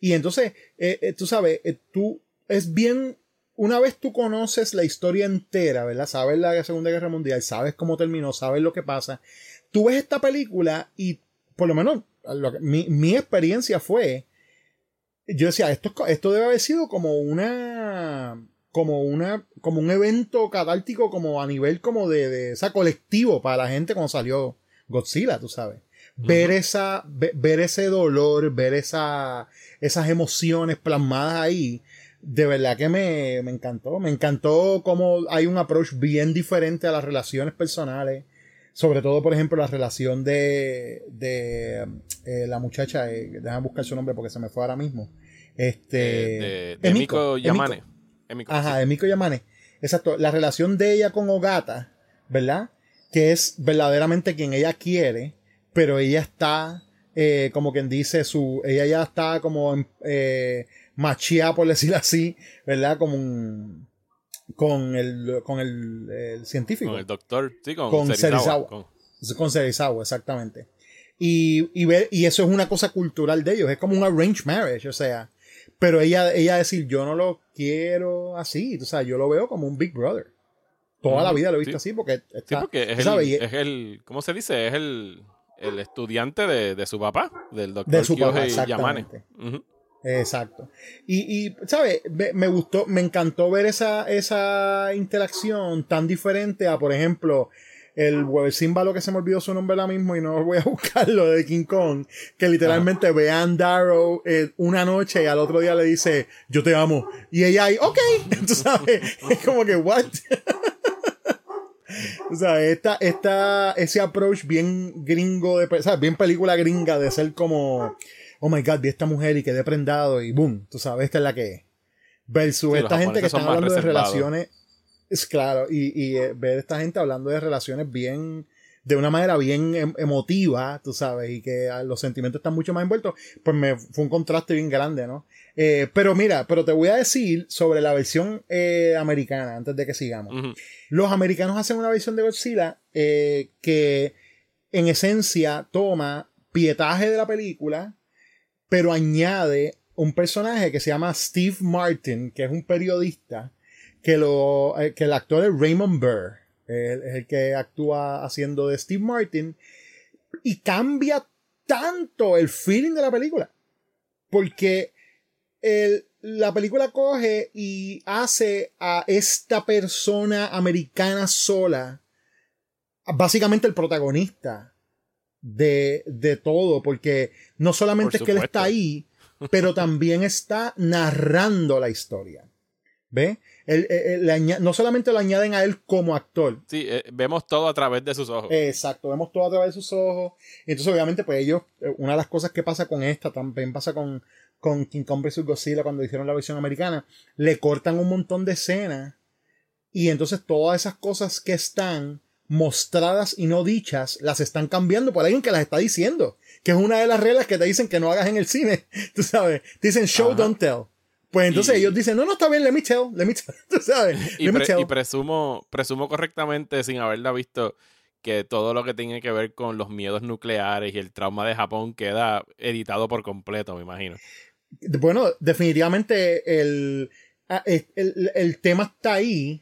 Y entonces, eh, eh, tú sabes, eh, tú es bien, una vez tú conoces la historia entera, ¿verdad? Sabes la Segunda Guerra Mundial, sabes cómo terminó, sabes lo que pasa. Tú ves esta película y, por lo menos, mi, mi experiencia fue, yo decía, esto, esto debe haber sido como una como una como un evento catártico como a nivel como de, de esa colectivo para la gente cuando salió Godzilla, tú sabes. Ver esa ver ese dolor, ver esa esas emociones plasmadas ahí, de verdad que me, me encantó. Me encantó cómo hay un approach bien diferente a las relaciones personales. Sobre todo, por ejemplo, la relación de, de eh, la muchacha, eh, déjame buscar su nombre porque se me fue ahora mismo. Este, eh, de, Miko Yamane. Ajá, de Miko Yamane. Exacto. La relación de ella con Ogata, ¿verdad? Que es verdaderamente quien ella quiere, pero ella está, eh, como quien dice, su, ella ya está como eh, machía, por decirlo así, ¿verdad? Como un, con el, con el, científico. Con el doctor, sí, con, con Serizawa. Con, con Serizawa, exactamente. Y, y, ver, y eso es una cosa cultural de ellos, es como un arranged marriage, o sea, pero ella, ella decir, yo no lo quiero así, o sea, yo lo veo como un Big Brother. Toda la vida lo he visto así porque sí, porque es el, es el, ¿cómo se dice? Es el, el estudiante de, de, su papá, del doctor de su papá, Yamane. Exacto. Y, y ¿sabes? Me gustó, me encantó ver esa, esa interacción tan diferente a, por ejemplo, el símbolo que se me olvidó su nombre ahora mismo y no voy a buscarlo de King Kong, que literalmente ve a Darrow eh, una noche y al otro día le dice, yo te amo. Y ella ahí, ok, tú sabes, es como que, what? o sea, esta, esta, ese approach bien gringo, de, o bien película gringa de ser como, oh my god, vi a esta mujer y quedé prendado y boom, tú sabes, esta es la que es. Versus esta gente que está hablando de relaciones es claro, y, y eh, ver a esta gente hablando de relaciones bien, de una manera bien em, emotiva, tú sabes, y que ah, los sentimientos están mucho más envueltos, pues me fue un contraste bien grande, ¿no? Eh, pero mira, pero te voy a decir sobre la versión eh, americana, antes de que sigamos. Los americanos hacen una versión de Godzilla que en esencia toma pietaje de la película, pero añade un personaje que se llama Steve Martin, que es un periodista, que, lo, eh, que el actor es Raymond Burr, es el que actúa haciendo de Steve Martin, y cambia tanto el feeling de la película. Porque la película coge y hace a esta persona americana sola, básicamente el protagonista de, de todo, porque no solamente es que él está ahí, pero también está narrando la historia. ¿Ve? No solamente lo añaden a él como actor. Sí, eh, vemos todo a través de sus ojos. Exacto, vemos todo a través de sus ojos. Entonces, obviamente, pues ellos, eh, una de las cosas que pasa con esta, también pasa con, con King Kong vs. Godzilla cuando hicieron la versión americana, le cortan un montón de escenas y entonces todas esas cosas que están mostradas y no dichas, las están cambiando por alguien que las está diciendo. Que es una de las reglas que te dicen que no hagas en el cine. Tú sabes, te dicen show, don't tell. Pues entonces ellos dicen, no, no, está bien, let me tell, let me tell, ¿tú sabes? Y, presumo, presumo correctamente, sin haberla visto, que todo lo que tiene que ver con los miedos nucleares y el trauma de Japón queda editado por completo, me imagino. Bueno, definitivamente el, ah, el, el tema está ahí,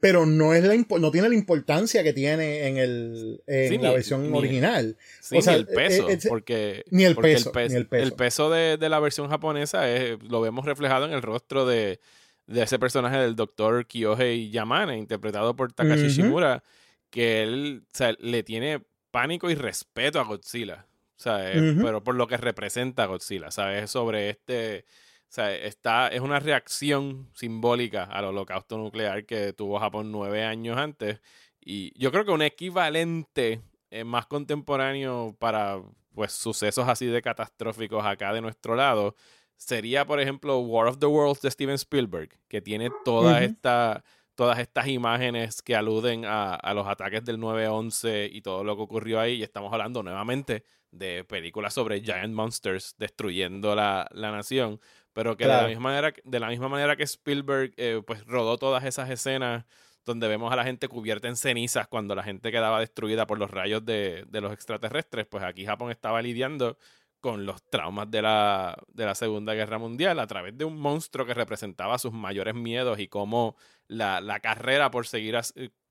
pero no es la no tiene la importancia que tiene en el en la versión original. Sí, ni el peso, porque ni el, peso, el, peso, de, la versión japonesa es, lo vemos reflejado en el rostro de, ese personaje del doctor Kyohei Yamane, interpretado por Takashi Shimura, que él le tiene pánico y respeto a Godzilla. Pero por lo que representa Godzilla, ¿sabes? Sobre este o sea, está, es una reacción simbólica al holocausto nuclear que tuvo Japón nueve años antes. Y yo creo que un equivalente eh, más contemporáneo para pues sucesos así de catastróficos acá de nuestro lado sería, por ejemplo, War of the Worlds de Steven Spielberg, que tiene toda esta, todas estas imágenes que aluden a, a los ataques del 9-11 y todo lo que ocurrió ahí. Y estamos hablando nuevamente de películas sobre giant monsters destruyendo la, la nación. Pero que de, la misma manera, de la misma manera que Spielberg eh, pues rodó todas esas escenas donde vemos a la gente cubierta en cenizas cuando la gente quedaba destruida por los rayos de, los extraterrestres, pues aquí Japón estaba lidiando con los traumas de la, de la Segunda Guerra Mundial a través de un monstruo que representaba sus mayores miedos y cómo la, carrera por seguir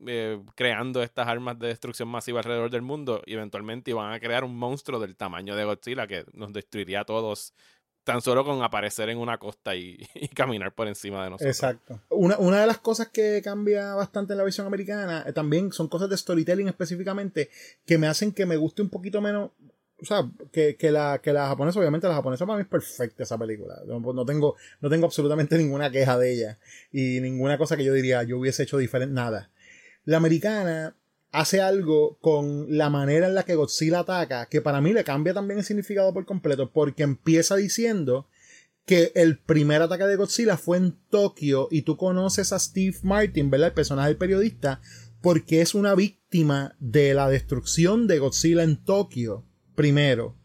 eh, creando estas armas de destrucción masiva alrededor del mundo eventualmente iban a crear un monstruo del tamaño de Godzilla que nos destruiría a todos tan solo con aparecer en una costa y, caminar por encima de nosotros. Exacto. Una, una, de las cosas que cambia bastante en la versión americana eh, también son cosas de storytelling específicamente que me hacen que me guste un poquito menos. O sea, que, que, la, que la japonesa, obviamente la japonesa para mí es perfecta esa película. No, tengo, no tengo absolutamente ninguna queja de ella. Y ninguna cosa que yo diría yo hubiese hecho diferente. Nada. La americana hace algo con la manera en la que Godzilla ataca, que para mí le cambia también el significado por completo, porque empieza diciendo que el primer ataque de Godzilla fue en Tokio y tú conoces a Steve Martin, ¿verdad? El personaje del periodista, porque es una víctima de la destrucción de Godzilla en Tokio, primero.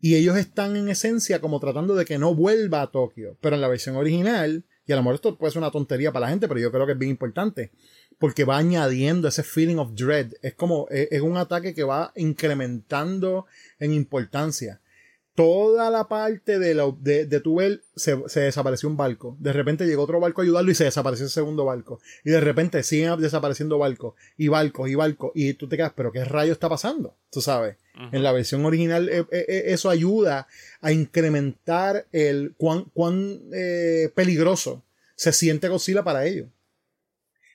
Y ellos están en esencia como tratando de que no vuelva a Tokio. Pero en la versión original, y a lo mejor esto puede ser una tontería para la gente, pero yo creo que es bien importante porque va añadiendo ese feeling of dread. Es como, es, un ataque que va incrementando en importancia. toda la parte de, la, de, de tu ver, se, se, desapareció un barco. De repente llegó otro barco a ayudarlo y se desapareció el segundo barco. Y de repente siguen desapareciendo barcos y barcos y barcos. Y tú te quedas, pero ¿qué rayo está pasando? Tú sabes. Uh -huh. En la versión original eh, eh, eso ayuda a incrementar el cuán, cuán eh, peligroso se siente Godzilla para ellos.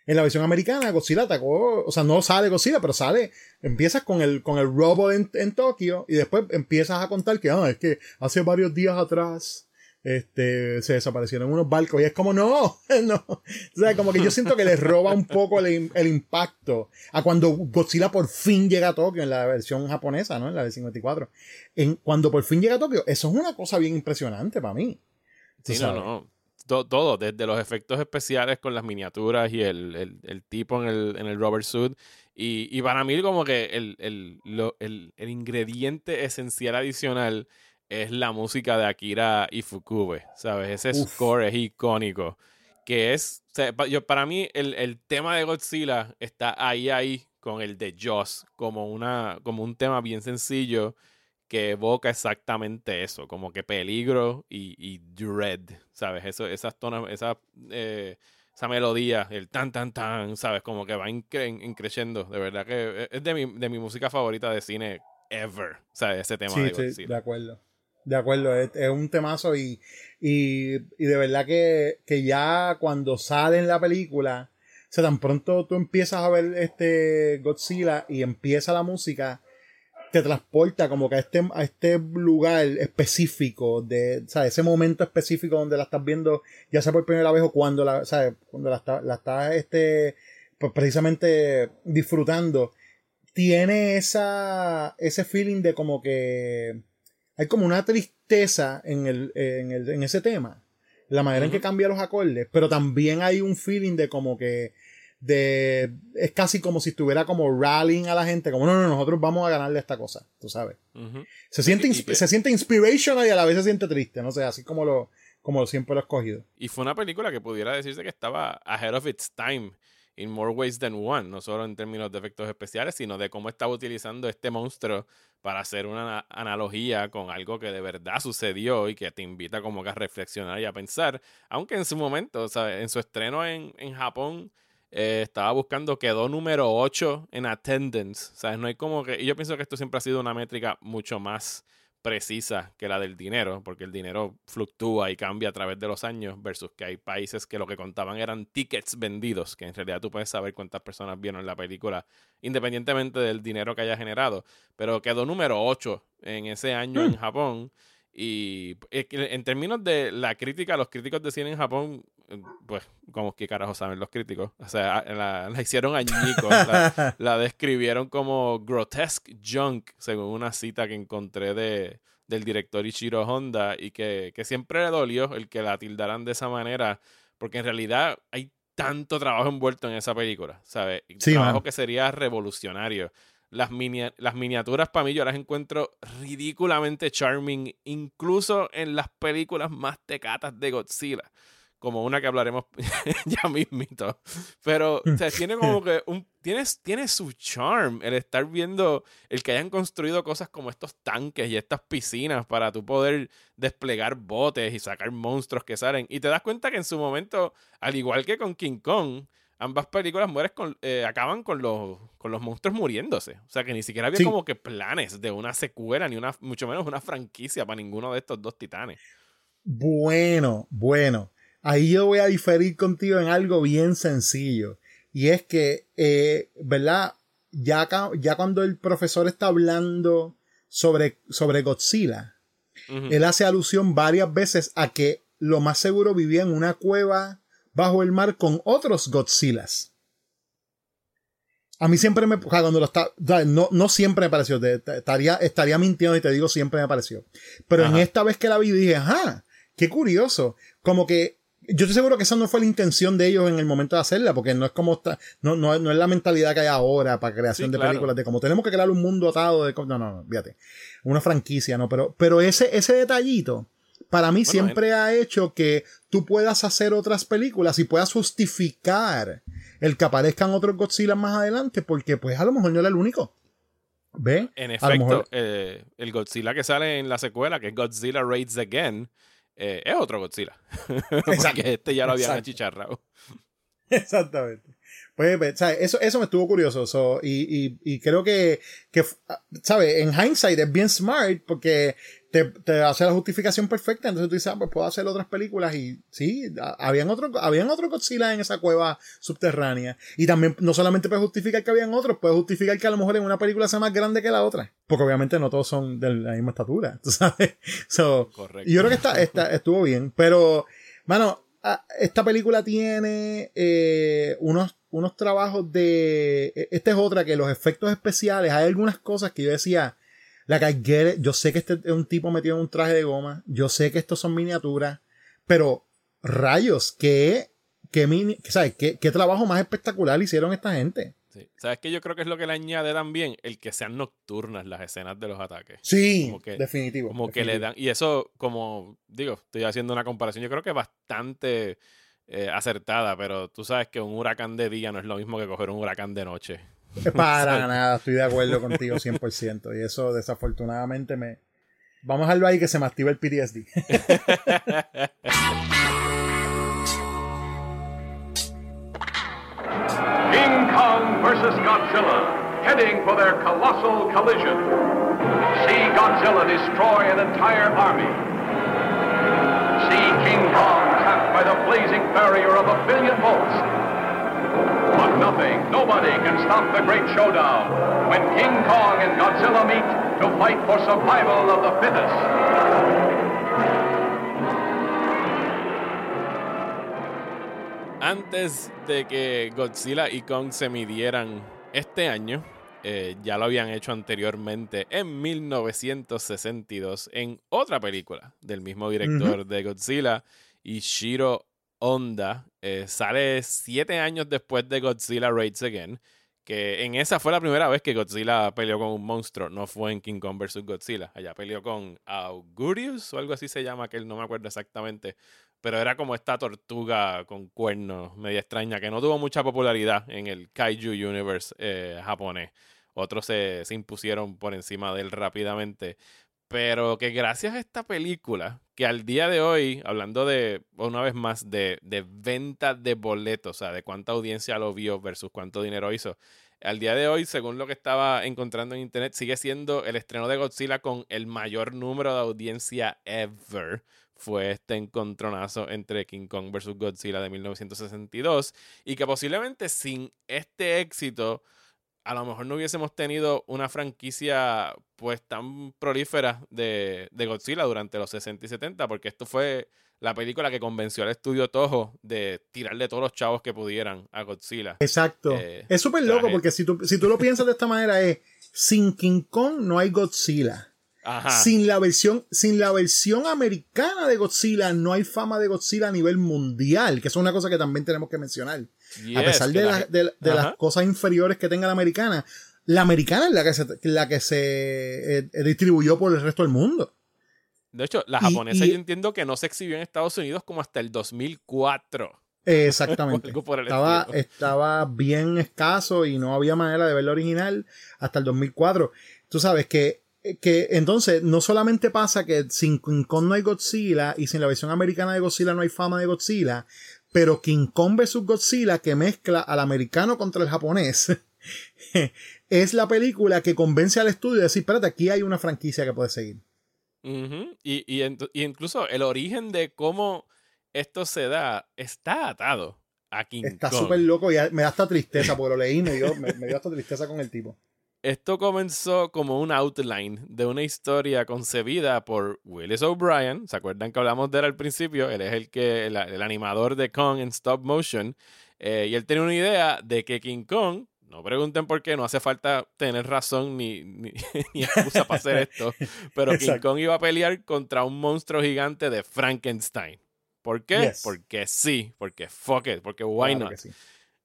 En la versión americana, Godzilla atacó, o sea, no sale Godzilla, pero sale, empiezas con el, con el robo en, en Tokio y después empiezas a contar que, ah, es que hace varios días atrás, este, se desaparecieron unos barcos y es como, no, no. O sea, como que yo siento que les roba un poco el, el impacto a cuando Godzilla por fin llega a Tokio en la versión japonesa, ¿no? En la de 54. En, cuando por fin llega a Tokio, eso es una cosa bien impresionante para mí. Sí, no, no todo, desde los efectos especiales con las miniaturas y el, el, el tipo en el, en el rubber suit. Y, y, para mí como que el, el, lo, el, el ingrediente esencial adicional es la música de Akira Ifukube, ¿sabes? Ese Uf. score es icónico. Que es, o sea, yo, para mí el, el, tema de Godzilla está ahí, ahí con el de Joss, como, una, como un tema bien sencillo que evoca exactamente eso, como que peligro y, y dread, ¿sabes? Eso, esas tonas, esa, eh, esa melodía, el tan, tan, tan, ¿sabes? Como que va increciendo, de verdad que es de mi, de mi música favorita de cine ever, ¿sabes? Ese tema sí. Sí, de acuerdo. De acuerdo, es, es un temazo y, y, y, de verdad que, que ya cuando sale en la película, o sea, tan pronto tú empiezas a ver este Godzilla y empieza la música, te transporta como que a este, a este lugar específico de, ¿sabes? Ese momento específico donde la estás viendo, ya sea por primera vez o cuando la, ¿sabes? Cuando la, está, la estás, este, pues precisamente disfrutando, tiene esa, ese feeling de como que hay como una tristeza en el, en el, en ese tema, la manera uh -huh. en que cambia los acordes, pero también hay un feeling de como que, de es casi como si estuviera como rallying a la gente, como no, no, nosotros vamos a ganarle esta cosa, tú sabes. Uh -huh. Se siente y, y, se siente inspirational y a la vez se siente triste, no sé, así como lo como siempre lo he escogido. Y fue una película que pudiera decirse que estaba ahead of its time in more ways than one, no solo en términos de efectos especiales, sino de cómo estaba utilizando este monstruo para hacer una analogía con algo que de verdad sucedió y que te invita como que a reflexionar y a pensar, aunque en su momento, o sea, en su estreno en, en Japón, eh, estaba buscando, quedó número 8 en attendance. ¿Sabes? No hay como que. Y yo pienso que esto siempre ha sido una métrica mucho más precisa que la del dinero, porque el dinero fluctúa y cambia a través de los años, versus que hay países que lo que contaban eran tickets vendidos, que en realidad tú puedes saber cuántas personas vieron la película, independientemente del dinero que haya generado. Pero quedó número 8 en ese año mm. en Japón. Y en términos de la crítica, los críticos de cine en Japón, pues, como que carajo saben los críticos. O sea, la, la hicieron añicos. la, la, describieron como grotesque junk, según una cita que encontré de, del director Ichiro Honda, y que, que siempre le dolió el que la tildaran de esa manera, porque en realidad hay tanto trabajo envuelto en esa película, ¿sabes? Sí, trabajo man. que sería revolucionario las, mini las miniaturas para mí yo las encuentro ridículamente charming, incluso en las películas más tecatas de Godzilla, como una que hablaremos ya mismito. Pero o sea, tiene como que un tiene, tiene su charm el estar viendo el que hayan construido cosas como estos tanques y estas piscinas para tú poder desplegar botes y sacar monstruos que salen. Y te das cuenta que en su momento, al igual que con King Kong, ambas películas mueres con, eh, acaban con los, con los monstruos muriéndose. O sea que ni siquiera había sí. como que planes de una secuela, ni una, mucho menos una franquicia para ninguno de estos dos titanes. Bueno, bueno. Ahí yo voy a diferir contigo en algo bien sencillo. Y es que, eh, ¿verdad? Ya, ya cuando el profesor está hablando sobre, sobre Godzilla, uh -huh. él hace alusión varias veces a que lo más seguro vivía en una cueva bajo el mar con otros Godzillas. A mí siempre me, cuando lo está, no, no siempre me pareció, estaría, estaría mintiendo y te digo siempre me pareció. Pero ajá. en esta vez que la vi dije, ajá, qué curioso. Como que yo estoy seguro que esa no fue la intención de ellos en el momento de hacerla, porque no es como no, no, no es la mentalidad que hay ahora para creación sí, de películas, de como tenemos que crear un mundo atado de no, no, no, fíjate, una franquicia, no, pero, pero ese, ese detallito, para mí bueno, siempre eh. ha hecho que tú puedas hacer otras películas y puedas justificar el que aparezcan otros Godzilla más adelante, porque pues a lo mejor no era el único. ¿Ve? En A efecto, mejor- eh, el Godzilla que sale en la secuela, que es Godzilla Raids Again, eh, es otro Godzilla. Porque este ya lo habían Exacto. achicharrado. Exactamente. Pues, pues, ¿sabes? Eso, eso me estuvo curioso. so, y, y, y creo que, que, ¿sabes? En hindsight es bien smart porque te, te hace la justificación perfecta. Entonces tú dices, ah, pues puedo hacer otras películas. Y sí, habían otro, habían otro Godzilla en esa cueva subterránea. Y también no solamente puede justificar que habían otros, puede justificar que a lo mejor en una película sea más grande que la otra. Porque obviamente no todos son de la misma estatura. ¿Tú sabes? So, Correcto. y yo creo que está, está- estuvo bien. Pero, mano, ah, esta película tiene eh, unos, unos trabajos de. e- Esta es otra que los efectos especiales. Hay algunas cosas que yo decía. La que I get it, yo sé que este es un tipo metido en un traje de goma. Yo sé que estos son miniaturas. Pero, rayos, qué, qué, mini, ¿sabes? ¿Qué, qué trabajo más espectacular hicieron esta gente. Sí. ¿Sabes qué? Yo creo que es lo que le añade también el que sean nocturnas las escenas de los ataques. Sí, Como que- definitivo. Como que le dan. Y eso, como digo, estoy haciendo una comparación. Yo creo que bastante eh, acertada, pero tú sabes que un huracán de día no es lo mismo que coger un huracán de noche. Para nada, estoy de acuerdo contigo 100%. Y eso desafortunadamente me... Vamos a dejarlo ahí que se me activa el PTSD. King Kong versus Godzilla, heading for their colossal collision. See Godzilla destroy an entire army. See King Kong trapped by the blazing barrier of a billion volts. Nothing, nobody can stop the great showdown when King Kong and Godzilla meet to fight for survival of the fittest. Antes de que Godzilla y Kong se midieran este año, eh, ya lo habían hecho anteriormente en 1962 en otra película del mismo director de Godzilla, Ishiro Honda. Eh, sale siete años después de Godzilla Raids Again, que en esa fue la primera vez que Godzilla peleó con un monstruo, no fue en King Kong vs. Godzilla. Allá peleó con Augurius o algo así se llama, que él no me acuerdo exactamente pero era como esta tortuga con cuernos media extraña que no tuvo mucha popularidad en el Kaiju Universe eh, japonés. Otros se, se impusieron por encima de él rápidamente. Pero que gracias a esta película, que al día de hoy, hablando de, una vez más, de, de venta de boletos, o sea, de cuánta audiencia lo vio versus cuánto dinero hizo, al día de hoy, según lo que estaba encontrando en internet, sigue siendo el estreno de Godzilla con el mayor número de audiencia ever. Fue este encontronazo entre King Kong vs. Godzilla de 1962 y que posiblemente sin este éxito a lo mejor no hubiésemos tenido una franquicia pues tan prolífera de, de Godzilla durante los 60 y 70 porque esto fue la película que convenció al estudio Toho de tirarle todos los chavos que pudieran a Godzilla. Exacto. Eh, es súper loco porque si tú, si tú lo piensas de esta manera es, sin King Kong no hay Godzilla. Ajá. Sin la versión, sin la versión americana de Godzilla, no hay fama de Godzilla a nivel mundial, que eso es una cosa que también tenemos que mencionar. a pesar de, la la- gen- de- de las cosas inferiores que tenga la americana, la americana es la que se, la que se eh, distribuyó por el resto del mundo. De hecho, la japonesa y- yo entiendo que no se exhibió en Estados Unidos como hasta el 2004. Exactamente. El estaba, estilo. estaba bien escaso y no había manera de ver la original hasta el 2004. Tú sabes que, que entonces no solamente pasa que sin King Kong no hay Godzilla y sin la versión americana de Godzilla no hay fama de Godzilla, pero King Kong vs. Godzilla que mezcla al americano contra el japonés es la película que convence al estudio de decir, espérate, aquí hay una franquicia que puede seguir. Y, y, incluso el origen de cómo esto se da está atado a King Está súper loco y me da hasta tristeza, porque lo leí y me dio, me, me dio hasta tristeza con el tipo. Esto comenzó como un outline de una historia concebida por Willis O'Brien. ¿Se acuerdan que hablamos de él al principio? Él es el, que, el, el animador de Kong en stop motion. Eh, y él tenía una idea de que King Kong, no pregunten por qué, no hace falta tener razón ni, ni, ni excusa para hacer esto, pero King. Kong iba a pelear contra un monstruo gigante de Frankenstein. ¿Por qué? Yes. Porque sí, porque fuck it, porque why Claro not? sí.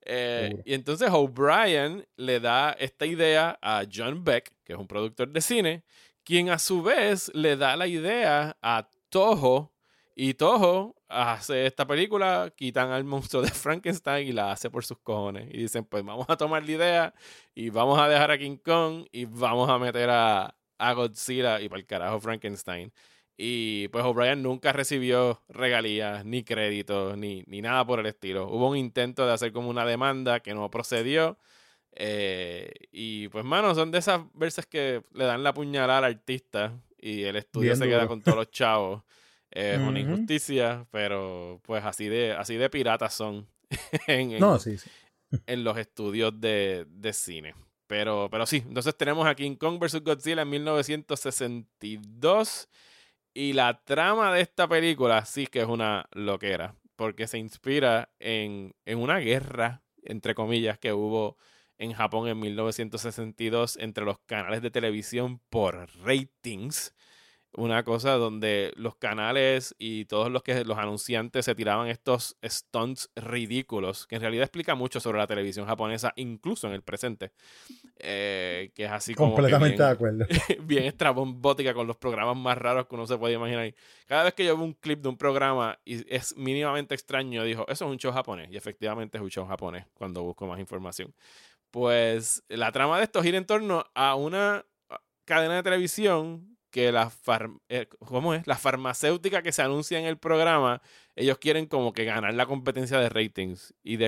Eh, y entonces O'Brien le da esta idea a John Beck, que es un productor de cine, quien a su vez le da la idea a Toho. Y Toho, hace esta película, quitan al monstruo de Frankenstein y la hace por sus cojones. Y dicen, pues vamos a tomar la idea y vamos a dejar a King Kong y vamos a meter a, a Godzilla y para el carajo Frankenstein. Y pues O'Brien nunca recibió regalías, ni créditos, ni, ni nada por el estilo. Hubo un intento de hacer como una demanda que no procedió. Eh, y pues, mano, son de esas veces que le dan la puñalada al artista y el estudio se queda con todos los chavos. Es una injusticia, pero pues así de, así de piratas son en, en los estudios de, de, cine. Pero, pero sí, entonces tenemos a King Kong vs. Godzilla en 1962. Y la trama de esta película sí que es una loquera, porque se inspira en, en una guerra, entre comillas, que hubo en Japón en 1962 entre los canales de televisión por ratings una cosa donde los canales y todos los que los anunciantes se tiraban estos stunts ridículos, que en realidad explica mucho sobre la televisión japonesa, incluso en el presente. Eh, que es así como. Completamente bien, de acuerdo. bien estrabombótica con los programas más raros que uno se puede imaginar. Cada vez que yo veo un clip de un programa y es mínimamente extraño, dijo, eso es un show japonés. Y efectivamente es un show japonés cuando busco más información. Pues la trama de esto gira en torno a una cadena de televisión que la, eh, ¿cómo es? la farmacéutica que se anuncia en el programa, ellos quieren como que ganar la competencia de ratings y,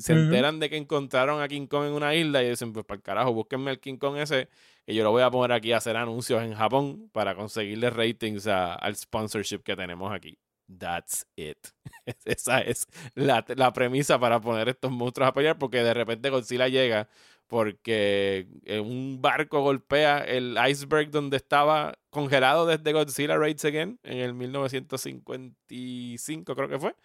se enteran de que encontraron a King Kong en una isla y dicen, pues para el carajo, búsquenme al King Kong ese, que yo lo voy a poner aquí a hacer anuncios en Japón para conseguirle ratings al sponsorship que tenemos aquí. That's it. Esa es la, la premisa para poner estos monstruos a pelear porque de repente Godzilla llega porque eh, un barco golpea el iceberg donde estaba congelado desde Godzilla Raids Again en el 1955 creo que fue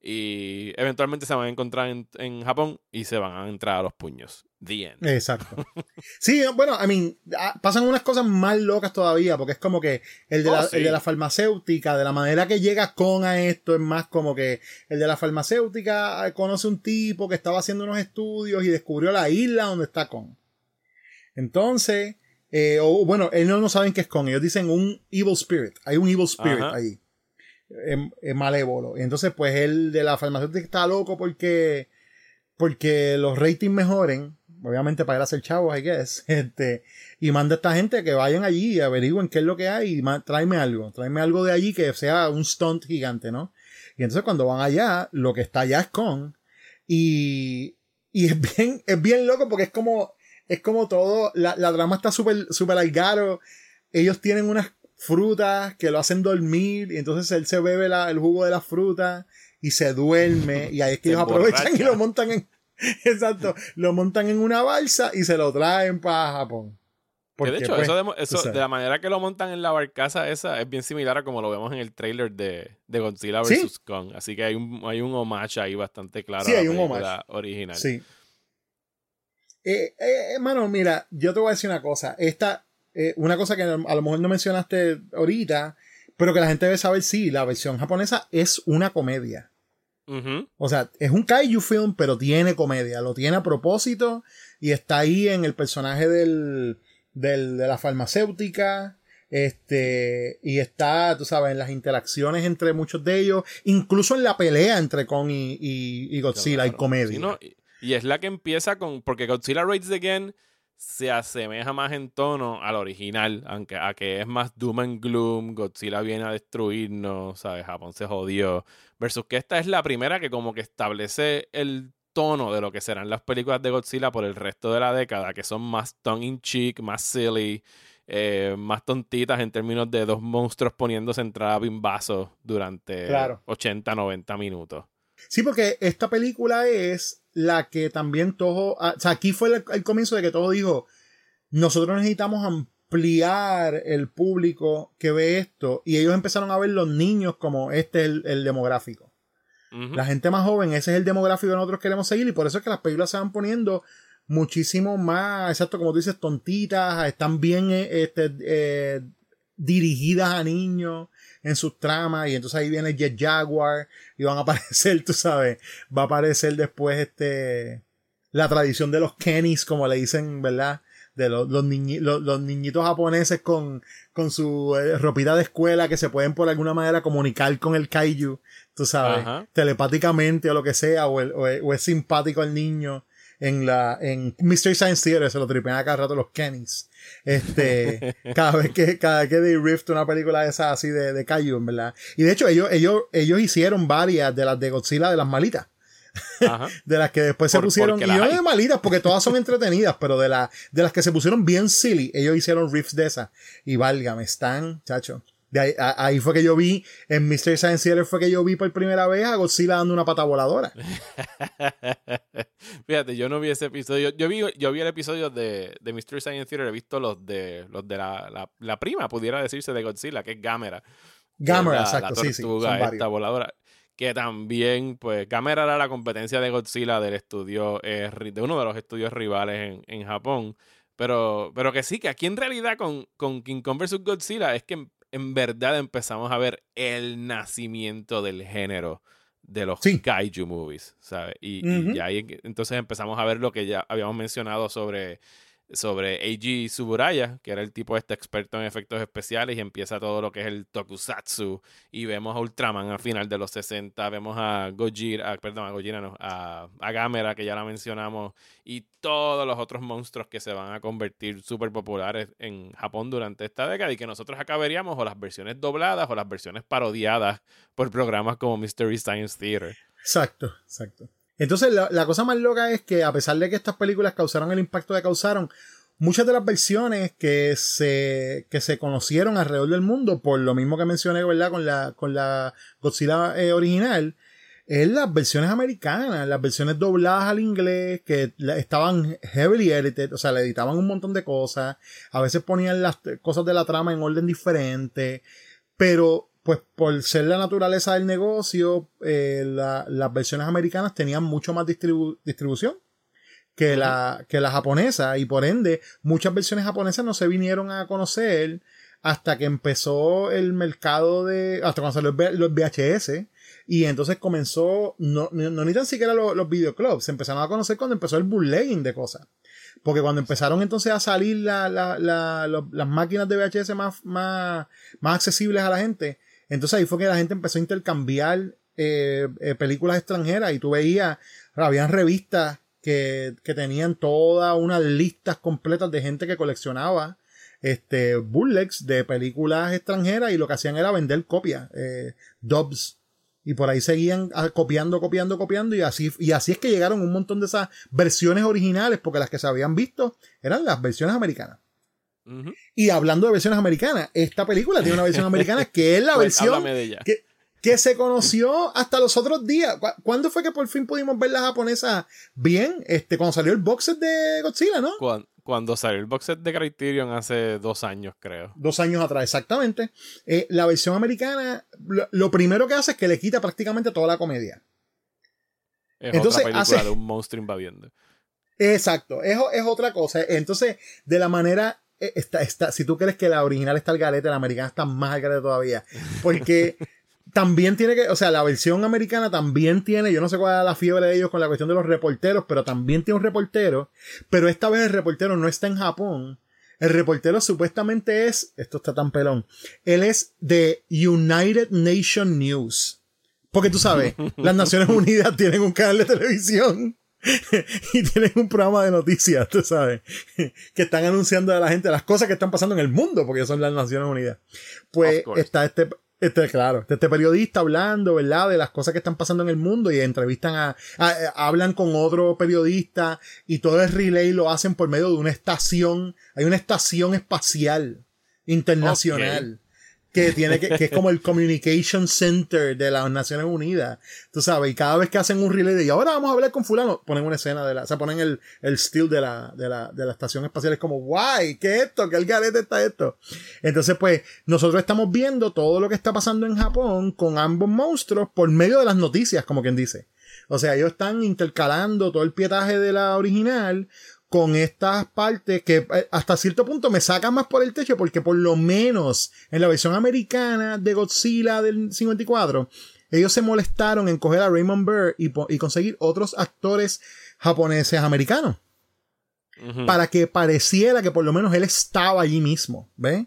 y eventualmente se van a encontrar en, Japón y se van a entrar a los puños. The Exacto. Sí, bueno, I mean, ah, pasan unas cosas más locas todavía, porque es como que el de, oh, la, el de la farmacéutica, de la manera que llega con a esto, es más como que el de la farmacéutica ah, conoce un tipo que estaba haciendo unos estudios y descubrió la isla donde está con. Entonces, eh, o bueno, ellos no saben qué es con, ellos dicen un evil spirit, hay un evil spirit ahí es, malévolo. Y entonces, pues él de la farmacéutica está loco porque, porque los ratings mejoren. Obviamente para a hacer chavos, I guess. Este, y manda a esta gente que vayan allí y averigüen qué es lo que hay y tráeme algo. Tráeme algo de allí que sea un stunt gigante, ¿no? Y entonces cuando van allá, lo que está allá es con. Y, y es bien, es bien loco porque es como, es como todo, la, la drama está súper, súper algaro. Ellos tienen unas frutas que lo hacen dormir y entonces él se bebe el jugo de la fruta y se duerme y ahí es que ellos aprovechan y lo montan en exacto lo montan en una balsa y se lo traen para Japón. De hecho pues, eso, de, la manera que lo montan en la barcaza esa es bien similar a como lo vemos en el trailer de, de Godzilla vs. Kong. Así que hay un hay un homage ahí bastante claro sí, hay un homage. original. Sí. Eh, eh, hermano mira yo te voy a decir una cosa. Esta eh, una cosa que a lo mejor no mencionaste ahorita, pero que la gente debe saber, sí, la versión japonesa es una comedia. O sea, es un kaiju film, pero tiene comedia, lo tiene a propósito y está ahí en el personaje del, del, de la farmacéutica, este, y está, tú sabes, en las interacciones entre muchos de ellos, incluso en la pelea entre Kong y, y, Godzilla hay comedia. y, es la que empieza con, porque Godzilla Raids Again se asemeja más en tono al original, aunque a que es más doom and gloom, Godzilla viene a destruirnos, ¿sabes? Japón se jodió. Versus que esta es la primera que como que establece el tono de lo que serán las películas de Godzilla por el resto de la década, que son más tongue in cheek, más silly, eh, más tontitas en términos de dos monstruos poniéndose en bimbazos durante 80, 90 minutos. Sí, porque esta película es la que también todo, ah, o sea, aquí fue el, comienzo de que todo dijo, nosotros necesitamos ampliar el público que ve esto y ellos empezaron a ver los niños como este es el, demográfico. La gente más joven, ese es el demográfico que nosotros queremos seguir y por eso es que las películas se van poniendo muchísimo más, exacto, como tú dices, tontitas, están bien eh, este, eh, dirigidas a niños en sus tramas y entonces ahí viene Jet Jaguar y van a aparecer, tú sabes, va a aparecer después este la tradición de los Kennys, como le dicen, ¿verdad? de los, los, los, niñitos japoneses con, con su eh, ropita de escuela que se pueden por alguna manera comunicar con el kaiju, tú sabes, telepáticamente o lo que sea, o, o, es simpático el niño en la, en Mystery Science Theater, se lo tripean acá rato los Kennys. Este, cada vez que, cada vez que de Rift una película de esa así de, de Kaiju, ¿verdad? Y de hecho, ellos, ellos, ellos hicieron varias de las de Godzilla de las malitas de las que después se pusieron, y no de malitas, porque todas son entretenidas, pero de, la, de las que se pusieron bien silly, ellos hicieron riffs de esas. Y válgame, están, chacho. De ahí, fue que yo vi, en Mystery Science Theater fue que yo vi por primera vez a Godzilla dando una pata voladora. Fíjate, yo no vi ese episodio. Yo vi, yo vi el episodio de, de Mystery Science Theater, he visto los de los de la, la, prima, pudiera decirse, de Godzilla, que es Gamera. Gamera, exacto, sí, sí. Esta voladora que también, pues, Gamera era la competencia de Godzilla del estudio, eh, de uno de los estudios rivales en, Japón. Pero, pero que sí, que aquí en realidad con, con King Kong vs. Godzilla es que en, verdad empezamos a ver el nacimiento del género de los kaiju movies, ¿sabes? Y, y ahí entonces empezamos a ver lo que ya habíamos mencionado sobre sobre Eiji Suburaya, que era el tipo este experto en efectos especiales, y empieza todo lo que es el tokusatsu, y vemos a Ultraman al final de los 60, vemos a Gojira, perdón, a Gojira no, a, a, Gamera, que ya la mencionamos, y todos los otros monstruos que se van a convertir súper populares en Japón durante esta década, y que nosotros acá veríamos o las versiones dobladas o las versiones parodiadas por programas como Mystery Science Theater. Exacto, exacto. Entonces, la, cosa más loca es que, a pesar de que estas películas causaron el impacto que causaron, muchas de las versiones que se, que se conocieron alrededor del mundo, por lo mismo que mencioné, ¿verdad? Con la, con la Godzilla eh, original, es las versiones americanas, las versiones dobladas al inglés, que estaban heavily edited, o sea, le editaban un montón de cosas, a veces ponían las cosas de la trama en orden diferente, pero pues por ser la naturaleza del negocio, eh, las versiones americanas tenían mucho más distribución que, la, que la japonesa y por ende muchas versiones japonesas no se vinieron a conocer hasta que empezó el mercado de, hasta cuando salieron los VHS y entonces comenzó, no, ni tan siquiera los, los videoclubs, se empezaron a conocer cuando empezó el bootlegging de cosas. Porque cuando empezaron entonces a salir las máquinas de VHS más, más, más accesibles a la gente, entonces ahí fue que la gente empezó a intercambiar eh, eh, películas extranjeras y tú veías, habían revistas que, tenían todas unas listas completas de gente que coleccionaba este bullets de películas extranjeras y lo que hacían era vender copias, eh, dubs. Y por ahí seguían ah, copiando, copiando, copiando. Y así, y así es que llegaron un montón de esas versiones originales, porque las que se habían visto eran las versiones americanas. Y hablando de versiones americanas, esta película tiene una versión americana que es la pues, versión que, que, se conoció hasta los otros días. ¿Cuándo fue que por fin pudimos ver la japonesa bien? Este, cuando salió el box set de Godzilla, ¿no? Cuando, salió el box set de Criterion hace dos años, creo. Dos años atrás, exactamente. Eh, la versión americana, lo, primero que hace es que le quita prácticamente toda la comedia. Es Entonces, otra película de un monstruo invadiendo. Exacto, es, es otra cosa. Entonces, de la manera está, está, si tú crees que la original está al garete, la americana está más al garete todavía. Porque también tiene que, o sea, la versión americana también tiene, yo no sé cuál es la fiebre de ellos con la cuestión de los reporteros, pero también tiene un reportero, pero esta vez el reportero no está en Japón. El reportero supuestamente es, esto está tan pelón, él es de United Nation News. Porque tú sabes, las Naciones Unidas tienen un canal de televisión y tienen un programa de noticias, tú sabes, que están anunciando a la gente las cosas que están pasando en el mundo, porque son las Naciones Unidas. Pues está este, este, claro, este periodista hablando, ¿verdad? De las cosas que están pasando en el mundo y entrevistan a, hablan con otro periodista y todo el relay lo hacen por medio de una estación, hay una estación espacial internacional que tiene que, es como el Communication Center de las Naciones Unidas. Tú sabes, y cada vez que hacen un relay de y ahora vamos a hablar con fulano, ponen una escena de la, o sea, ponen el, el still de la, de la, de la estación espacial. Es como, guay, ¿qué es esto? ¿Qué el garete está esto? Entonces, pues, nosotros estamos viendo todo lo que está pasando en Japón con ambos monstruos por medio de las noticias, como quien dice. O sea, ellos están intercalando todo el pietaje de la original con estas partes que eh, hasta cierto punto me sacan más por el techo porque por lo menos en la versión americana de Godzilla del 54 ellos se molestaron en coger a Raymond Burr y, y conseguir otros actores japoneses americanos. Para que pareciera que por lo menos él estaba allí mismo, ¿ves?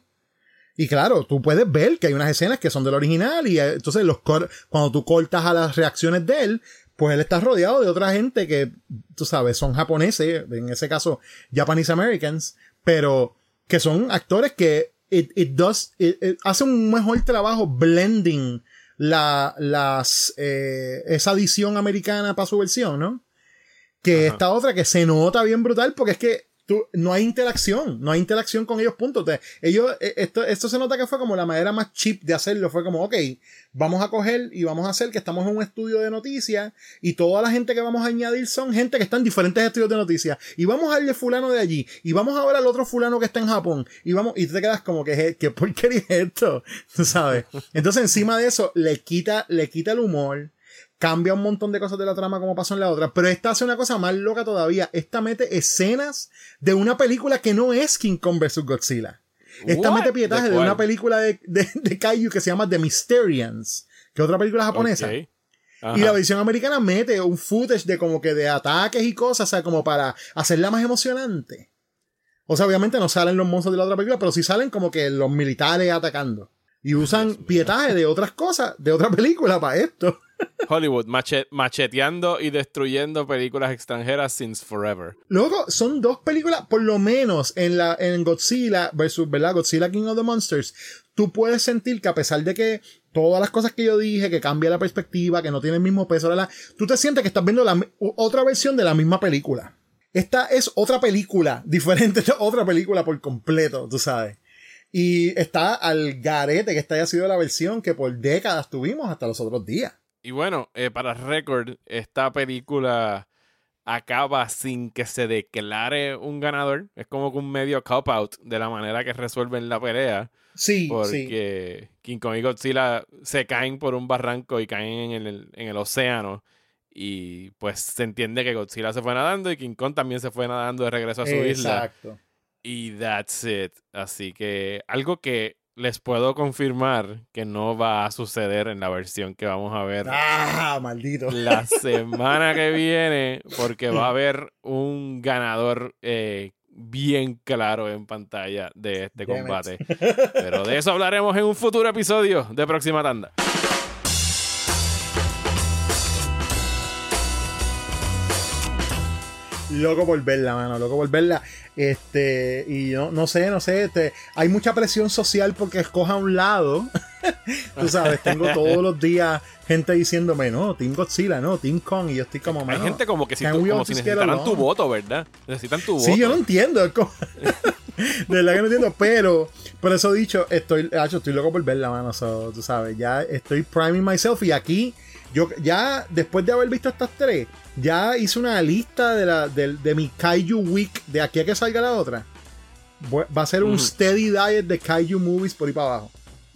Y claro, tú puedes ver que hay unas escenas que son del original y eh, entonces los cuando tú cortas a las reacciones de él, pues él está rodeado de otra gente que, tú sabes, son japoneses, en ese caso Japanese Americans, pero que son actores que it, it does, it- it hace un mejor trabajo blending la, las, eh, esa edición americana para su versión, ¿no? Que Ajá. esta otra que se nota bien brutal porque es que no hay interacción, no hay interacción con ellos, punto. Ellos, eh, esto, esto se nota que fue como la manera más cheap de hacerlo, fue como, ok, vamos a coger y vamos a hacer que estamos en un estudio de noticias y toda la gente que vamos a añadir son gente que está en diferentes estudios de noticias. Y vamos a darle fulano de allí. Y vamos a ver al otro fulano que está en Japón. Y vamos y te quedas como que qué porquería es esto, tú sabes. Entonces encima de eso le quita le quita el humor, cambia un montón de cosas de la trama como pasó en la otra, pero esta hace una cosa más loca todavía, esta mete escenas de una película que no es King Kong vs Godzilla. Esta mete pietaje ¿De una película de, de, de Kaiju que se llama The Mysterians, que es otra película japonesa. Ajá. Y la versión americana mete un footage de como que de ataques y cosas, o sea, como para hacerla más emocionante. O sea, obviamente no salen los monstruos de la otra película, pero sí salen como que los militares atacando. Y usan pietaje de otras cosas, de otra película para esto. Hollywood mache- macheteando y destruyendo películas extranjeras since forever. Luego, son dos películas, por lo menos en la en Godzilla versus, ¿verdad? Godzilla King of the Monsters. Tú puedes sentir que a pesar de que todas las cosas que yo dije, que cambia la perspectiva, que no tiene el mismo peso, la, tú te sientes que estás viendo la, otra versión de la misma película. Esta es otra película, diferente, otra película por completo, tú sabes. Y está al garete que esta haya sido la versión que por décadas tuvimos hasta los otros días. Y bueno, eh, para récord, esta película acaba sin que se declare un ganador. Es como que un medio cop-out de la manera que resuelven la pelea. Sí, sí. Porque King Kong y Godzilla se caen por un barranco y caen en el, en el océano. Y pues se entiende que Godzilla se fue nadando y King Kong también se fue nadando de regreso a su isla. Exacto. Y that's it. Así que algo que les puedo confirmar que no va a suceder en la versión que vamos a ver Ah, maldito. la semana que viene, porque va a haber un ganador eh, bien claro en pantalla de este Damn it. combate. Pero de eso hablaremos en un futuro episodio de Próxima Tanda. Loco por verla, mano, loco por verla. Este, y no, no sé, no sé, este, hay mucha presión social porque escoja un lado. Tú sabes, tengo todos los días gente diciéndome, no, Team Godzilla, no, Team Kong, y yo estoy como, Hay gente como que si, tú- como si necesitaran tu voto, ¿verdad? Necesitan tu voto. Sí, yo no entiendo. de verdad que no entiendo, pero por eso dicho, estoy, hacho, estoy loco por verla, mano. so, tú sabes, ya estoy priming myself y aquí, yo ya después de haber visto estas tres, ya hice una lista de, la, de, de mi Kaiju Week de aquí a que salga la otra. Va a ser un Ujú. steady diet de Kaiju movies por ahí para abajo.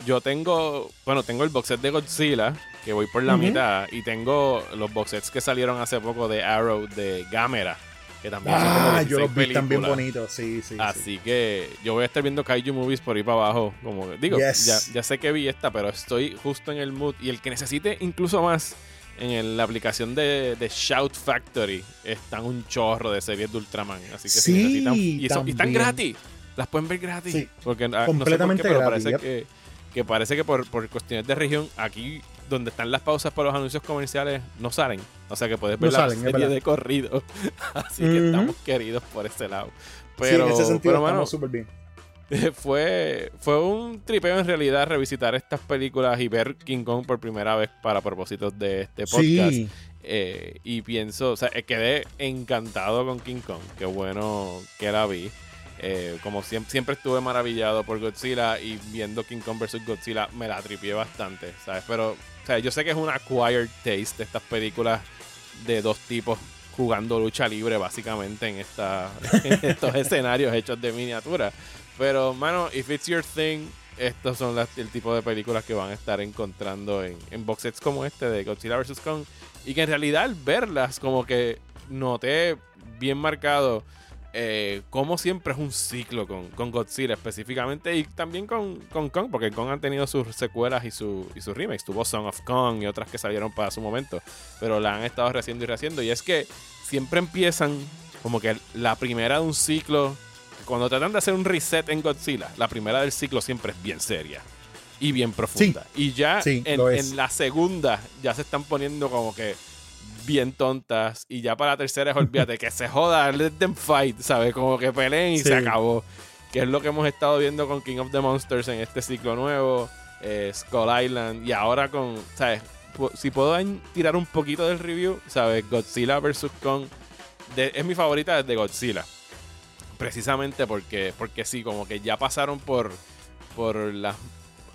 Yo tengo, bueno, tengo el box set de Godzilla, que voy por la mitad, y tengo los box sets que salieron hace poco de Arrow, de Gamera, que también son Ah, 16 yo los vi películas. bonitos, sí, sí. sí. Así que yo voy a estar viendo Kaiju Movies por ahí para abajo. Como digo, Yes. ya, ya sé que vi esta, pero estoy justo en el mood. Y el que necesite incluso más, en el- la aplicación de, de Shout Factory están un chorro de series de Ultraman. Así que si Sí, necesitan. Y, son- y están gratis. Las pueden ver gratis. Sí, Porque ah, no sé por completamente qué, pero gratis, parece yep. que, que parece que por, por cuestiones de región, aquí donde están las pausas para los anuncios comerciales, no salen. O sea que puedes ver No la salen, serie de corrido. Así que estamos queridos por ese lado. Sí, Pero, en ese sentido pero, estamos súper bien. fue, fue un tripeo en realidad revisitar estas películas y ver King Kong por primera vez para propósitos de este podcast. Sí, Eh, y pienso, o sea, eh, quedé encantado con King Kong. Qué bueno que la vi. Eh, como siempre, siempre estuve maravillado por Godzilla y viendo King Kong vs. Godzilla me la tripié bastante, ¿sabes? Pero, o sea, yo sé que es un acquired taste de estas películas de dos tipos jugando lucha libre básicamente en, esta, en estos escenarios hechos de miniatura. Pero, mano, if it's your thing, estos son las- el tipo de películas que van a estar encontrando en, en box sets como este de Godzilla vs. Kong. Y que en realidad al verlas, como que noté bien marcado eh, como siempre es un ciclo con, con Godzilla específicamente y también con, con Kong, porque Kong han tenido sus secuelas y, su, y sus remakes. Tuvo Song of Kong y otras que salieron para su momento, pero la han estado rehaciendo y rehaciendo. Y es que siempre empiezan como que la primera de un ciclo, cuando tratan de hacer un reset en Godzilla, la primera del ciclo siempre es bien seria y bien profunda. y ya en, la segunda ya se están poniendo como que bien tontas y ya para la tercera es olvídate que se joda, let them fight, ¿sabes? Como que peleen y se acabó. Que es lo que hemos estado viendo con King of the Monsters en este ciclo nuevo, eh, Skull Island y ahora con, ¿sabes? Si puedo tirar un poquito del review, ¿sabes? Godzilla vs. Kong es mi favorita desde Godzilla. Precisamente porque, porque sí, como que ya pasaron por, por las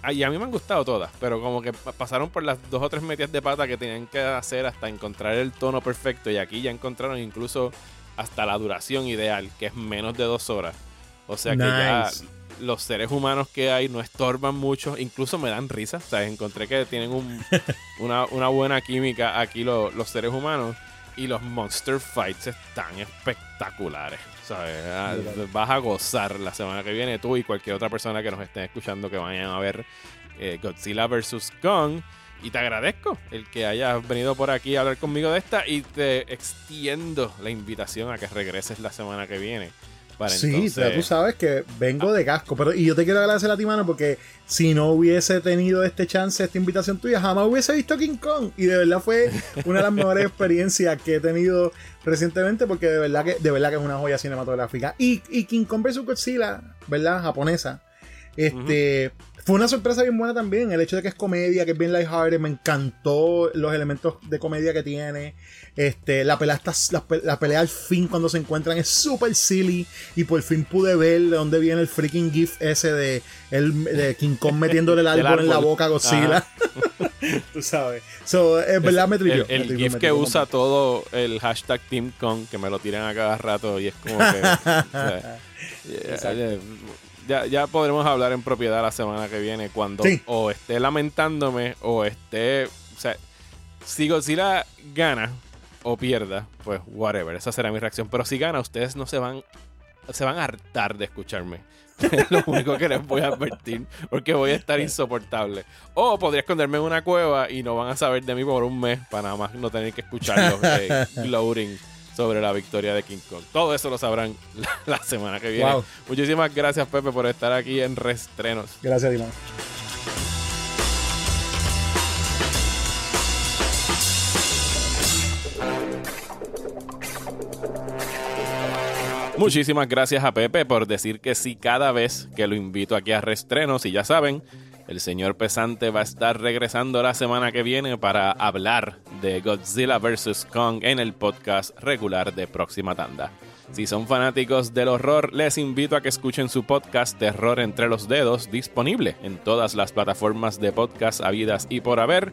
y a mí me han gustado todas, pero como que pasaron por las dos o tres metidas de pata que tenían que hacer hasta encontrar el tono perfecto. Y aquí ya encontraron incluso hasta la duración ideal, que es menos de dos horas. O sea que ya los seres humanos que hay no estorban mucho, incluso me dan risa. O sea, encontré que tienen una, buena química aquí los seres humanos. Y los Monster Fights están espectaculares. Ah, vas a gozar la semana que viene tú y cualquier otra persona que nos esté escuchando que vayan a ver eh, Godzilla vs. Kong. Y te agradezco el que hayas venido por aquí a hablar conmigo de esta y te extiendo la invitación a que regreses la semana que viene sí, tú sabes que vengo de casco. Pero, y yo te quiero agradecer a ti, mano, porque si no hubiese tenido este chance, esta invitación tuya, jamás hubiese visto King Kong. Y de verdad fue una de las mejores experiencias que he tenido recientemente, porque de verdad que, de verdad que es una joya cinematográfica. Y, y King Kong vs. Godzilla, ¿verdad? Japonesa. Este. Fue una sorpresa bien buena también, el hecho de que es comedia, que es bien lighthearted, me encantó los elementos de comedia que tiene. Este, la pelea, la, pelea al fin cuando se encuentran es súper silly y por fin pude ver de dónde viene el freaking gif ese de, el, de King Kong metiéndole el árbol, en la boca a Godzilla. Tú sabes. So, es verdad, me El, el gif que usa todo el hashtag Team Kong, que me lo tiran a cada rato y es como que... ya, podremos hablar en propiedad la semana que viene cuando o esté lamentándome o esté. O sea, si Godzilla gana o pierda, pues whatever, esa será mi reacción. Pero si gana, ustedes no se van, se van a hartar de escucharme. Es lo único que les voy a advertir, porque voy a estar insoportable. O podría esconderme en una cueva y no van a saber de mí por un mes para nada más no tener que escucharlo eh, gloating sobre la victoria de King Kong. Todo eso lo sabrán la, semana que viene. Muchísimas gracias, Pepe, por estar aquí en Restrenos. Gracias, Dimon. Muchísimas gracias a Pepe por decir que sí cada vez que lo invito aquí a Restrenos. Y ya saben, el señor Pesante va a estar regresando la semana que viene para hablar de Godzilla vs. Kong en el podcast regular de Próxima Tanda. Si son fanáticos del horror, les invito a que escuchen su podcast Terror entre los dedos, disponible en todas las plataformas de podcast habidas y por haber,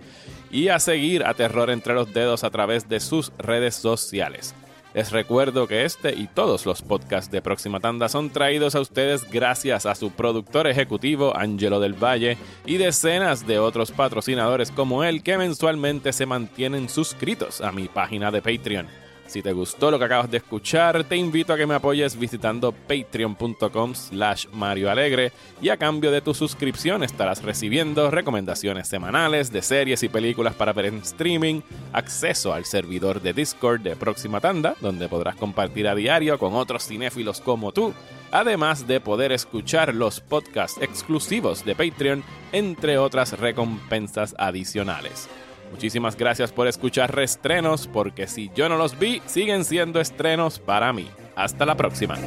y a seguir a Terror entre los dedos a través de sus redes sociales. Les recuerdo que este y todos los podcasts de Próxima Tanda son traídos a ustedes gracias a su productor ejecutivo Angelo del Valle y decenas de otros patrocinadores como él que mensualmente se mantienen suscritos a mi página de Patreon. Si te gustó lo que acabas de escuchar, te invito a que me apoyes visitando patreon.com slash Mario Alegre y a cambio de tu suscripción estarás recibiendo recomendaciones semanales de series y películas para ver en streaming, acceso al servidor de Discord de Próxima Tanda, donde podrás compartir a diario con otros cinéfilos como tú, además de poder escuchar los podcasts exclusivos de Patreon, entre otras recompensas adicionales. Muchísimas gracias por escuchar Restrenos, porque si yo no los vi, siguen siendo estrenos para mí. Hasta la próxima.